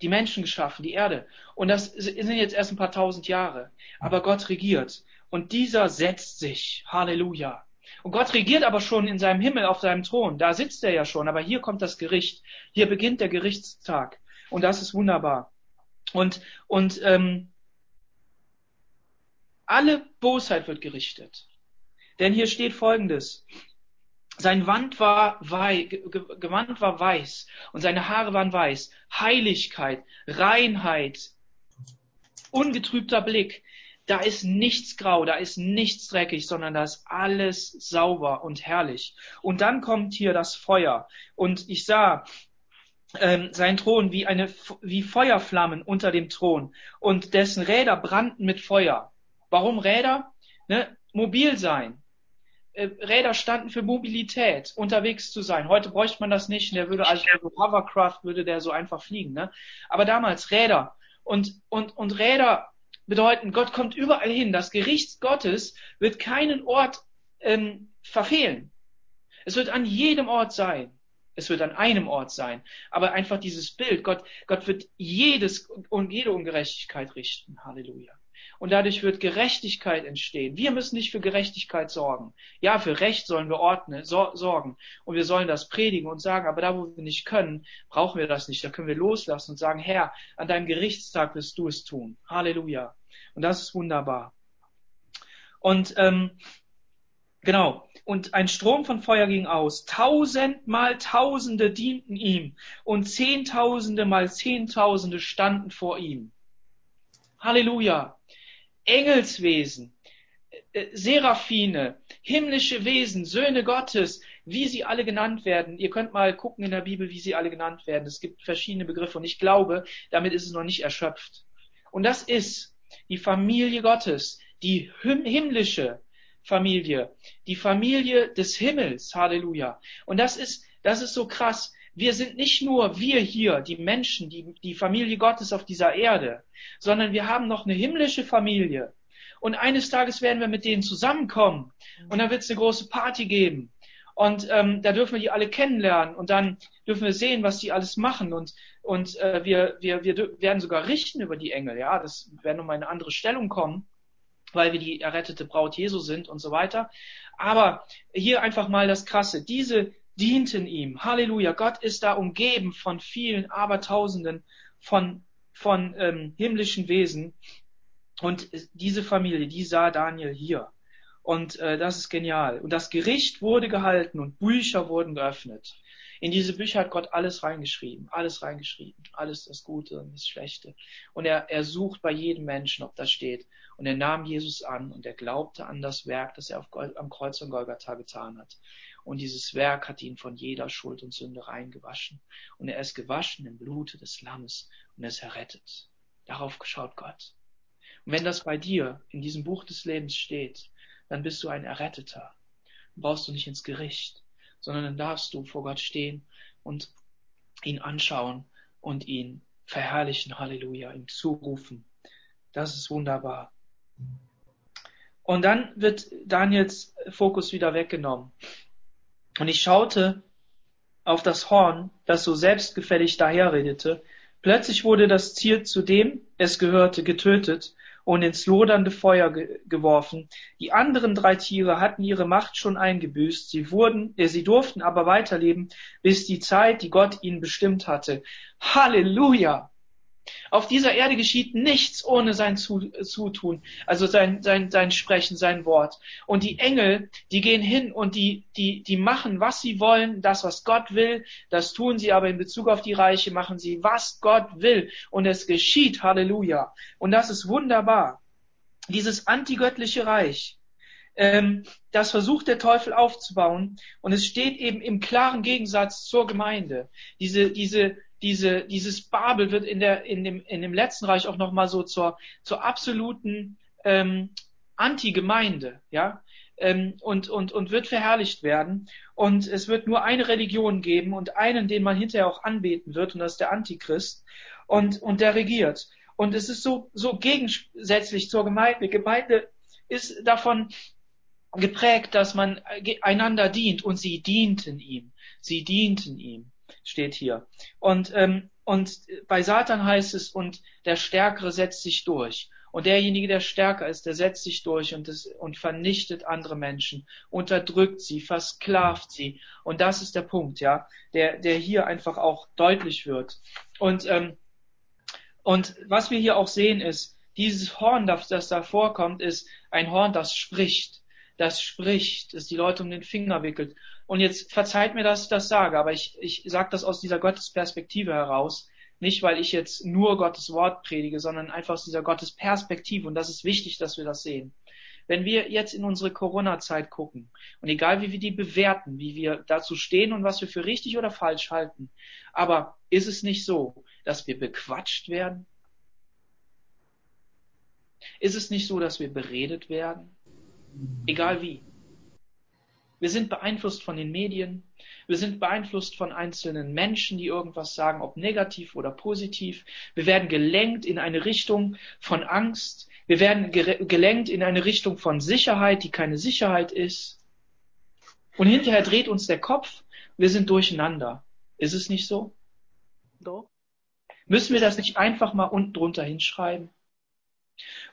die Menschen geschaffen, die Erde. Und das sind jetzt erst ein paar tausend Jahre. Aber Gott regiert. Und dieser setzt sich. Halleluja. Und Gott regiert aber schon in seinem Himmel auf seinem Thron. Da sitzt er ja schon. Aber hier kommt das Gericht. Hier beginnt der Gerichtstag. Und das ist wunderbar. Und, und ähm, alle Bosheit wird gerichtet. Denn hier steht Folgendes. Sein Wand war wei Gewand war weiß und seine Haare waren weiß. Heiligkeit, Reinheit, ungetrübter Blick da ist nichts grau, da ist nichts dreckig, sondern da ist alles sauber und herrlich. Und dann kommt hier das Feuer. Und ich sah ähm, sein Thron wie eine wie Feuerflammen unter dem Thron und dessen Räder brannten mit Feuer. Warum Räder? Ne? Mobil sein. Äh, Räder standen für Mobilität, unterwegs zu sein. Heute bräuchte man das nicht. Der würde also Hovercraft würde der so einfach fliegen. Ne? Aber damals Räder und und und Räder bedeuten, Gott kommt überall hin. Das Gericht Gottes wird keinen Ort ähm, verfehlen. Es wird an jedem Ort sein. Es wird an einem Ort sein. Aber einfach dieses Bild, Gott, Gott wird jedes und jede Ungerechtigkeit richten. Halleluja. Und dadurch wird Gerechtigkeit entstehen. Wir müssen nicht für Gerechtigkeit sorgen. Ja, für Recht sollen wir ordnen, so, sorgen. Und wir sollen das predigen und sagen, aber da, wo wir nicht können, brauchen wir das nicht. Da können wir loslassen und sagen, Herr, an deinem Gerichtstag wirst du es tun. Halleluja. Und das ist wunderbar. Und ähm, genau, und ein Strom von Feuer ging aus. Tausendmal Tausende dienten ihm und Zehntausende mal Zehntausende standen vor ihm. Halleluja. Engelswesen, äh, Seraphine, himmlische Wesen, Söhne Gottes, wie sie alle genannt werden. Ihr könnt mal gucken in der Bibel, wie sie alle genannt werden. Es gibt verschiedene Begriffe und ich glaube, damit ist es noch nicht erschöpft. Und das ist die Familie Gottes, die himmlische Familie, die Familie des Himmels. Halleluja. Und das ist, das ist so krass. Wir sind nicht nur wir hier, die Menschen, die, die Familie Gottes auf dieser Erde, sondern wir haben noch eine himmlische Familie. Und eines Tages werden wir mit denen zusammenkommen. Und dann wird es eine große Party geben. Und ähm, da dürfen wir die alle kennenlernen. Und dann dürfen wir sehen, was die alles machen. Und, und äh, wir, wir, wir werden sogar richten über die Engel. Ja, das werden in eine andere Stellung kommen, weil wir die errettete Braut Jesu sind und so weiter. Aber hier einfach mal das Krasse. Diese dienten ihm. Halleluja. Gott ist da umgeben von vielen Abertausenden von, von ähm, himmlischen Wesen. Und diese Familie, die sah Daniel hier. Und äh, das ist genial. Und das Gericht wurde gehalten und Bücher wurden geöffnet. In diese Bücher hat Gott alles reingeschrieben, alles reingeschrieben, alles das Gute und das Schlechte. Und er, er sucht bei jedem Menschen, ob das steht. Und er nahm Jesus an und er glaubte an das Werk, das er auf, am Kreuz von Golgatha getan hat. Und dieses Werk hat ihn von jeder Schuld und Sünde reingewaschen. Und er ist gewaschen im Blute des Lammes und er ist errettet. Darauf schaut Gott. Und wenn das bei dir in diesem Buch des Lebens steht, dann bist du ein Erretteter. Dann brauchst du nicht ins Gericht, sondern dann darfst du vor Gott stehen und ihn anschauen und ihn verherrlichen, Halleluja, ihm zurufen. Das ist wunderbar. Und dann wird Daniels Fokus wieder weggenommen. Und ich schaute auf das Horn, das so selbstgefällig daherredete. Plötzlich wurde das Tier, zu dem es gehörte, getötet und ins lodernde Feuer ge geworfen. Die anderen drei Tiere hatten ihre Macht schon eingebüßt. Sie wurden, äh, sie durften aber weiterleben, bis die Zeit, die Gott ihnen bestimmt hatte. Halleluja! Auf dieser Erde geschieht nichts ohne sein Zutun, also sein, sein, sein Sprechen, sein Wort. Und die Engel, die gehen hin und die, die, die machen, was sie wollen, das, was Gott will, das tun sie, aber in Bezug auf die Reiche machen sie, was Gott will. Und es geschieht, Halleluja. Und das ist wunderbar. Dieses antigöttliche Reich, ähm, das versucht der Teufel aufzubauen. Und es steht eben im klaren Gegensatz zur Gemeinde. Diese, diese, diese, dieses Babel wird in, der, in, dem, in dem letzten Reich auch nochmal so zur, zur absoluten ähm, Anti-Gemeinde, ja, ähm, und, und, und wird verherrlicht werden. Und es wird nur eine Religion geben und einen, den man hinterher auch anbeten wird, und das ist der Antichrist, und, und der regiert. Und es ist so, so gegensätzlich zur Gemeinde. Gemeinde ist davon geprägt, dass man einander dient und sie dienten ihm. Sie dienten ihm steht hier. Und, ähm, und bei Satan heißt es, und der Stärkere setzt sich durch. Und derjenige, der stärker ist, der setzt sich durch und, das, und vernichtet andere Menschen, unterdrückt sie, versklavt sie. Und das ist der Punkt, ja, der, der hier einfach auch deutlich wird. Und, ähm, und was wir hier auch sehen ist, dieses Horn, das, das da vorkommt, ist ein Horn, das spricht. Das spricht, das die Leute um den Finger wickelt. Und jetzt verzeiht mir, dass ich das sage, aber ich, ich sage das aus dieser Gottesperspektive heraus. Nicht, weil ich jetzt nur Gottes Wort predige, sondern einfach aus dieser Gottesperspektive. Und das ist wichtig, dass wir das sehen. Wenn wir jetzt in unsere Corona-Zeit gucken und egal wie wir die bewerten, wie wir dazu stehen und was wir für richtig oder falsch halten, aber ist es nicht so, dass wir bequatscht werden? Ist es nicht so, dass wir beredet werden? Egal wie. Wir sind beeinflusst von den Medien. Wir sind beeinflusst von einzelnen Menschen, die irgendwas sagen, ob negativ oder positiv. Wir werden gelenkt in eine Richtung von Angst. Wir werden gelenkt in eine Richtung von Sicherheit, die keine Sicherheit ist. Und hinterher dreht uns der Kopf. Wir sind durcheinander. Ist es nicht so? Doch. Müssen wir das nicht einfach mal unten drunter hinschreiben?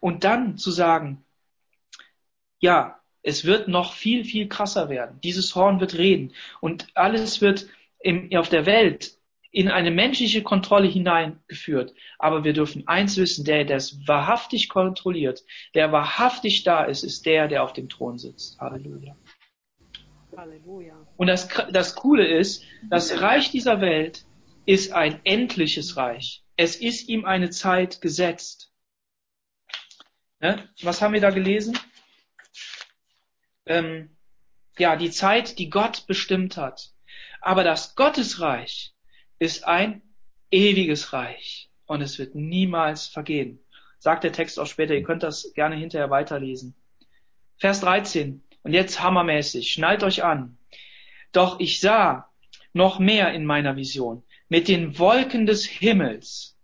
Und dann zu sagen, ja, es wird noch viel, viel krasser werden. Dieses Horn wird reden und alles wird im, auf der Welt in eine menschliche Kontrolle hineingeführt. Aber wir dürfen eins wissen, der, der es wahrhaftig kontrolliert, der wahrhaftig da ist, ist der, der auf dem Thron sitzt. Halleluja. Halleluja. Und das, das Coole ist, das Reich dieser Welt ist ein endliches Reich. Es ist ihm eine Zeit gesetzt. Ne? Was haben wir da gelesen? Ähm, ja, die Zeit, die Gott bestimmt hat. Aber das Gottesreich ist ein ewiges Reich und es wird niemals vergehen. Sagt der Text auch später, ihr könnt das gerne hinterher weiterlesen. Vers 13. Und jetzt hammermäßig, schnallt euch an. Doch ich sah noch mehr in meiner Vision. Mit den Wolken des Himmels,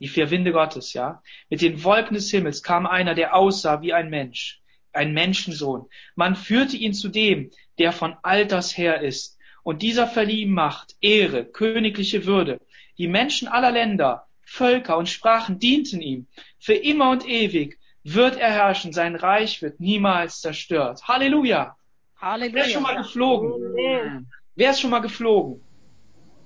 die vier Winde Gottes, ja, mit den Wolken des Himmels kam einer, der aussah wie ein Mensch, ein Menschensohn. Man führte ihn zu dem, der von Alters her ist. Und dieser verlieh ihm Macht, Ehre, königliche Würde. Die Menschen aller Länder, Völker und Sprachen dienten ihm. Für immer und ewig wird er herrschen. Sein Reich wird niemals zerstört. Halleluja. Halleluja. Wer ist schon mal geflogen? Wer ist schon mal geflogen?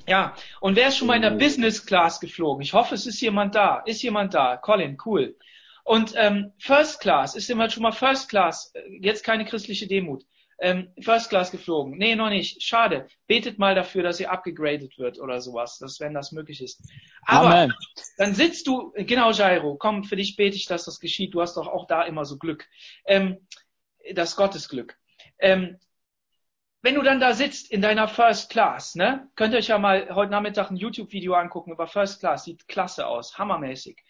Ja, und wer ist schon mal in der Business Class geflogen? Ich hoffe, es ist jemand da. Ist jemand da? Colin, cool. Und ähm, First Class, ist jemand schon mal First Class? Jetzt keine christliche Demut. Ähm, First Class geflogen. Nee, noch nicht. Schade. Betet mal dafür, dass ihr abgegradet wird oder sowas, dass, wenn das möglich ist. Aber Amen. dann sitzt du, genau, Jairo, komm, für dich bete ich, dass das geschieht. Du hast doch auch da immer so Glück. Ähm, das Gottesglück. Ähm, wenn du dann da sitzt in deiner First Class, ne, könnt ihr euch ja mal heute Nachmittag ein YouTube-Video angucken über First Class, sieht klasse aus, hammermäßig.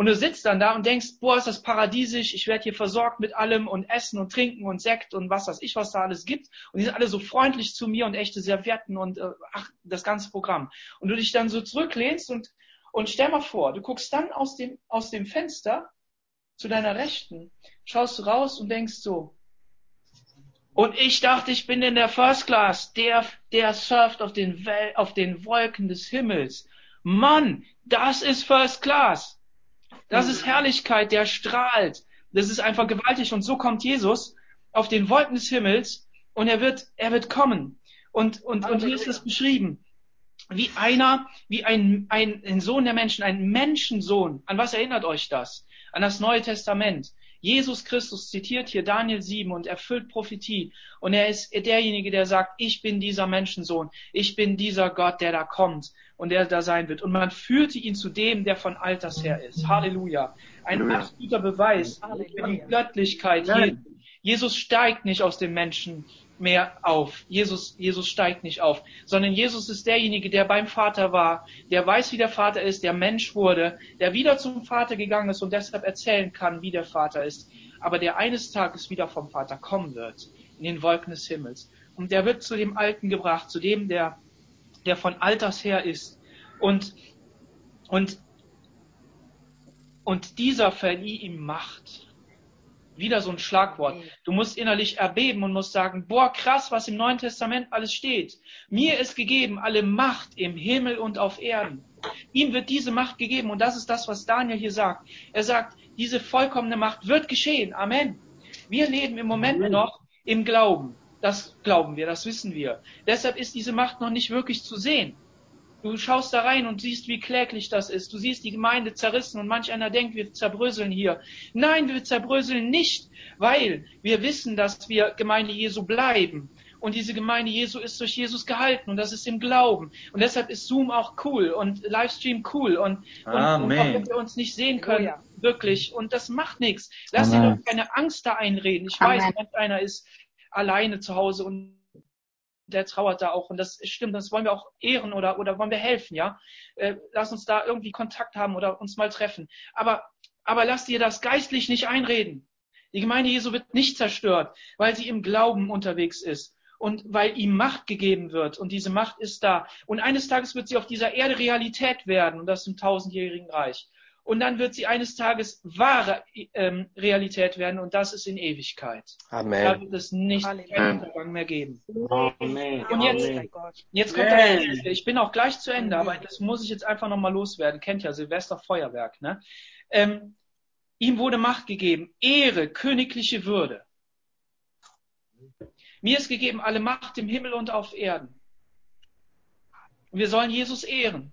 Und du sitzt dann da und denkst, boah, ist das paradiesisch, ich werde hier versorgt mit allem und Essen und Trinken und Sekt und was weiß ich, was da alles gibt. Und die sind alle so freundlich zu mir und echte Servietten und äh, ach, das ganze Programm. Und du dich dann so zurücklehnst und, und stell mal vor, du guckst dann aus dem, aus dem Fenster zu deiner Rechten, schaust du raus und denkst so, und ich dachte, ich bin in der First Class, der, der surft auf den, Wel auf den Wolken des Himmels. Mann, das ist First Class. Das ist Herrlichkeit, der strahlt. Das ist einfach gewaltig. Und so kommt Jesus auf den Wolken des Himmels und er wird, er wird kommen. Und, und, und hier ist es beschrieben. Wie einer, wie ein, ein, ein Sohn der Menschen, ein Menschensohn. An was erinnert euch das? An das Neue Testament. Jesus Christus zitiert hier Daniel 7 und erfüllt Prophetie. Und er ist derjenige, der sagt, ich bin dieser Menschensohn. Ich bin dieser Gott, der da kommt und der da sein wird. Und man führte ihn zu dem, der von Alters her ist. Halleluja. Ein Halleluja. absoluter Beweis für die Göttlichkeit. Jesus steigt nicht aus dem Menschen mehr auf. Jesus, Jesus steigt nicht auf, sondern Jesus ist derjenige, der beim Vater war, der weiß, wie der Vater ist, der Mensch wurde, der wieder zum Vater gegangen ist und deshalb erzählen kann, wie der Vater ist, aber der eines Tages wieder vom Vater kommen wird, in den Wolken des Himmels. Und der wird zu dem Alten gebracht, zu dem, der, der von Alters her ist. Und, und, und dieser verlieh ihm Macht wieder so ein Schlagwort. Du musst innerlich erbeben und musst sagen, boah, krass, was im Neuen Testament alles steht. Mir ist gegeben alle Macht im Himmel und auf Erden. Ihm wird diese Macht gegeben und das ist das, was Daniel hier sagt. Er sagt, diese vollkommene Macht wird geschehen. Amen. Wir leben im Moment noch im Glauben. Das glauben wir, das wissen wir. Deshalb ist diese Macht noch nicht wirklich zu sehen. Du schaust da rein und siehst, wie kläglich das ist. Du siehst die Gemeinde zerrissen und manch einer denkt, wir zerbröseln hier. Nein, wir zerbröseln nicht, weil wir wissen, dass wir Gemeinde Jesu bleiben. Und diese Gemeinde Jesu ist durch Jesus gehalten und das ist im Glauben. Und deshalb ist Zoom auch cool und Livestream cool und, und, und auch wenn wir uns nicht sehen können, oh ja. wirklich. Und das macht nichts. Lass dir doch keine Angst da einreden. Ich Amen. weiß, manch einer ist alleine zu Hause und der trauert da auch und das stimmt, das wollen wir auch ehren oder, oder wollen wir helfen, ja. Äh, lass uns da irgendwie Kontakt haben oder uns mal treffen. Aber, aber lass dir das geistlich nicht einreden. Die Gemeinde Jesu wird nicht zerstört, weil sie im Glauben unterwegs ist und weil ihm Macht gegeben wird und diese Macht ist da. Und eines Tages wird sie auf dieser Erde Realität werden und das im tausendjährigen Reich und dann wird sie eines Tages wahre ähm, Realität werden und das ist in Ewigkeit. Amen. Da wird es nicht keinen Untergang mehr geben. Amen. Und jetzt, jetzt kommt das nächste. Ich bin auch gleich zu Ende, aber das muss ich jetzt einfach nochmal loswerden. Kennt ja Silvester Feuerwerk, ne? Ähm, ihm wurde Macht gegeben, Ehre, königliche Würde. Mir ist gegeben alle Macht im Himmel und auf Erden. Und wir sollen Jesus ehren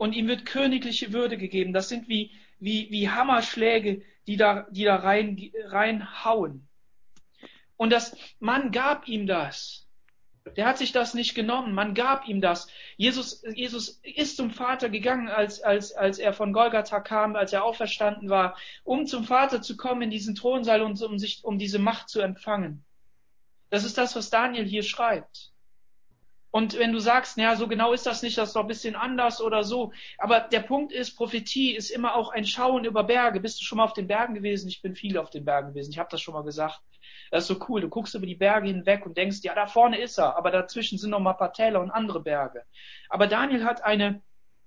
und ihm wird königliche Würde gegeben. Das sind wie, wie, wie Hammerschläge, die da, die da rein, reinhauen. Und das, man gab ihm das. Der hat sich das nicht genommen, man gab ihm das. Jesus, Jesus ist zum Vater gegangen, als, als, als er von Golgatha kam, als er auferstanden war, um zum Vater zu kommen in diesen Thronsaal und um, sich, um diese Macht zu empfangen. Das ist das, was Daniel hier schreibt. Und wenn du sagst, naja, so genau ist das nicht, das ist doch ein bisschen anders oder so. Aber der Punkt ist, Prophetie ist immer auch ein Schauen über Berge. Bist du schon mal auf den Bergen gewesen? Ich bin viel auf den Bergen gewesen. Ich habe das schon mal gesagt. Das ist so cool. Du guckst über die Berge hinweg und denkst, ja, da vorne ist er, aber dazwischen sind noch mal ein paar Täler und andere Berge. Aber Daniel hat eine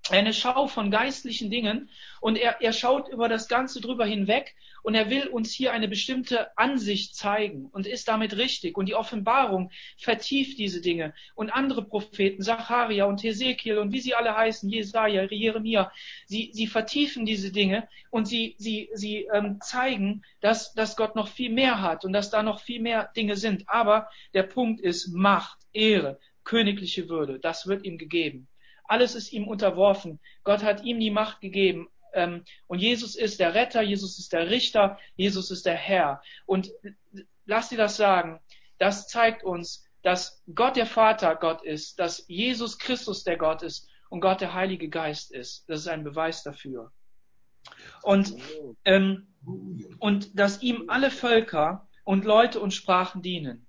eine Schau von geistlichen Dingen und er, er schaut über das Ganze drüber hinweg und er will uns hier eine bestimmte Ansicht zeigen und ist damit richtig. Und die Offenbarung vertieft diese Dinge. Und andere Propheten, Zacharia und Hesekiel und wie sie alle heißen, Jesaja, Jeremia, sie, sie vertiefen diese Dinge und sie, sie, sie ähm, zeigen, dass, dass Gott noch viel mehr hat und dass da noch viel mehr Dinge sind. Aber der Punkt ist Macht, Ehre, königliche Würde. Das wird ihm gegeben. Alles ist ihm unterworfen. Gott hat ihm die Macht gegeben. Ähm, und Jesus ist der Retter, Jesus ist der Richter, Jesus ist der Herr. Und lass dir das sagen, das zeigt uns, dass Gott der Vater Gott ist, dass Jesus Christus der Gott ist und Gott der Heilige Geist ist. Das ist ein Beweis dafür. Und, ähm, und dass ihm alle Völker und Leute und Sprachen dienen.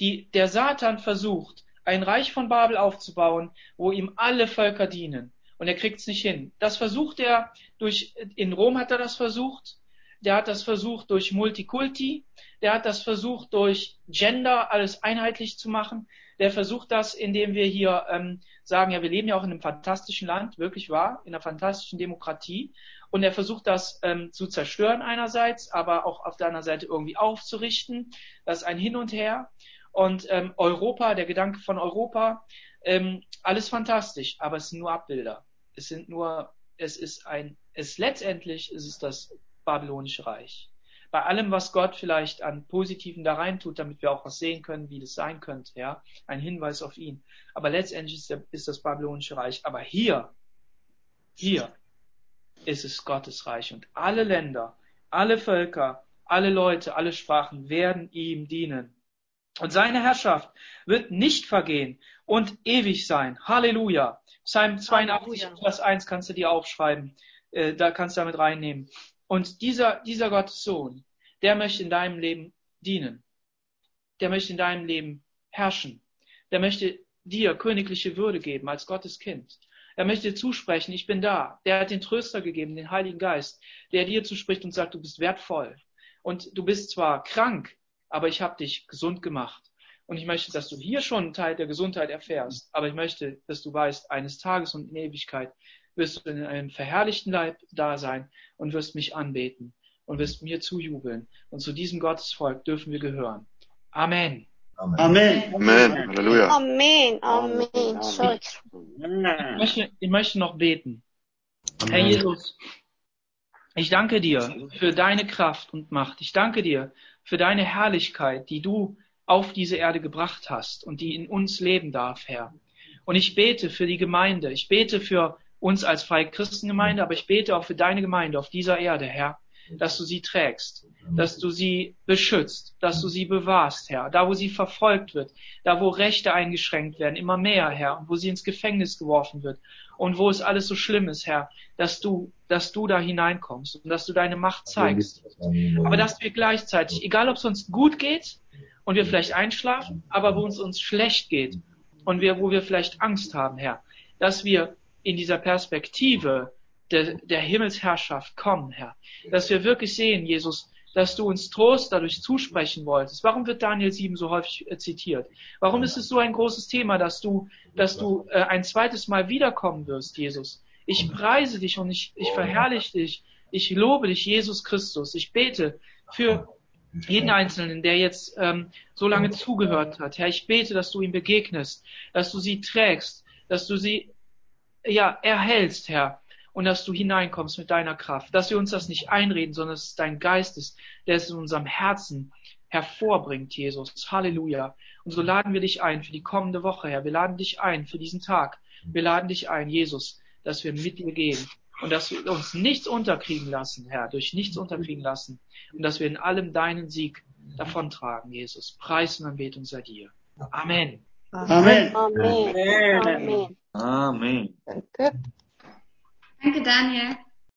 Die, der Satan versucht, ein Reich von Babel aufzubauen, wo ihm alle Völker dienen. Und er kriegt es nicht hin. Das versucht er durch, in Rom hat er das versucht. Der hat das versucht durch Multikulti. Der hat das versucht durch Gender alles einheitlich zu machen. Der versucht das, indem wir hier ähm, sagen, ja, wir leben ja auch in einem fantastischen Land, wirklich wahr, in einer fantastischen Demokratie. Und er versucht das ähm, zu zerstören einerseits, aber auch auf der anderen Seite irgendwie aufzurichten. Das ist ein Hin und Her. Und ähm, Europa, der Gedanke von Europa, ähm, alles fantastisch, aber es sind nur Abbilder. Es sind nur, es ist ein, es letztendlich ist es das babylonische Reich. Bei allem, was Gott vielleicht an Positiven da rein tut, damit wir auch was sehen können, wie das sein könnte, ja, ein Hinweis auf ihn. Aber letztendlich ist, der, ist das babylonische Reich. Aber hier, hier ist es Gottes Reich und alle Länder, alle Völker, alle Leute, alle Sprachen werden ihm dienen. Und seine Herrschaft wird nicht vergehen und ewig sein. Halleluja. Psalm 82, Halleluja. Vers 1 kannst du dir aufschreiben. Äh, da kannst du damit reinnehmen. Und dieser, dieser Gottes Sohn, der möchte in deinem Leben dienen. Der möchte in deinem Leben herrschen. Der möchte dir königliche Würde geben als Gottes Kind. Er möchte dir zusprechen, ich bin da. Der hat den Tröster gegeben, den Heiligen Geist, der dir zuspricht und sagt, du bist wertvoll. Und du bist zwar krank, aber ich habe dich gesund gemacht. Und ich möchte, dass du hier schon einen Teil der Gesundheit erfährst, aber ich möchte, dass du weißt, eines Tages und in Ewigkeit wirst du in einem verherrlichten Leib da sein und wirst mich anbeten und wirst mir zujubeln. Und zu diesem Gottesvolk dürfen wir gehören. Amen. Amen. Amen. Amen. Halleluja. Amen. Amen. Ich möchte, ich möchte noch beten. Amen. Herr Jesus, ich danke dir für deine Kraft und Macht. Ich danke dir für deine Herrlichkeit, die du auf diese Erde gebracht hast und die in uns leben darf, Herr. Und ich bete für die Gemeinde. Ich bete für uns als freie Christengemeinde, aber ich bete auch für deine Gemeinde auf dieser Erde, Herr, dass du sie trägst, dass du sie beschützt, dass du sie bewahrst, Herr. Da, wo sie verfolgt wird, da, wo Rechte eingeschränkt werden, immer mehr, Herr, wo sie ins Gefängnis geworfen wird und wo es alles so schlimm ist, Herr, dass du dass du da hineinkommst und dass du deine Macht zeigst. Aber dass wir gleichzeitig, egal ob es uns gut geht und wir vielleicht einschlafen, aber wo es uns schlecht geht und wir, wo wir vielleicht Angst haben, Herr, dass wir in dieser Perspektive der, der Himmelsherrschaft kommen, Herr. Dass wir wirklich sehen, Jesus, dass du uns Trost dadurch zusprechen wolltest. Warum wird Daniel 7 so häufig äh, zitiert? Warum ist es so ein großes Thema, dass du, dass du äh, ein zweites Mal wiederkommen wirst, Jesus? Ich preise dich und ich, ich verherrliche dich. Ich lobe dich, Jesus Christus. Ich bete für jeden Einzelnen, der jetzt ähm, so lange zugehört hat. Herr, ich bete, dass du ihm begegnest, dass du sie trägst, dass du sie ja erhältst, Herr, und dass du hineinkommst mit deiner Kraft, dass wir uns das nicht einreden, sondern dass es dein Geist ist, der es in unserem Herzen hervorbringt, Jesus. Halleluja. Und so laden wir dich ein für die kommende Woche, Herr. Wir laden dich ein für diesen Tag. Wir laden dich ein, Jesus, dass wir mit dir gehen und dass wir uns nichts unterkriegen lassen, Herr, durch nichts unterkriegen lassen und dass wir in allem deinen Sieg davontragen, Jesus. Preis und Anbetung sei dir. Amen. Amen. Amen. Amen. Amen. Danke. Danke, Daniel.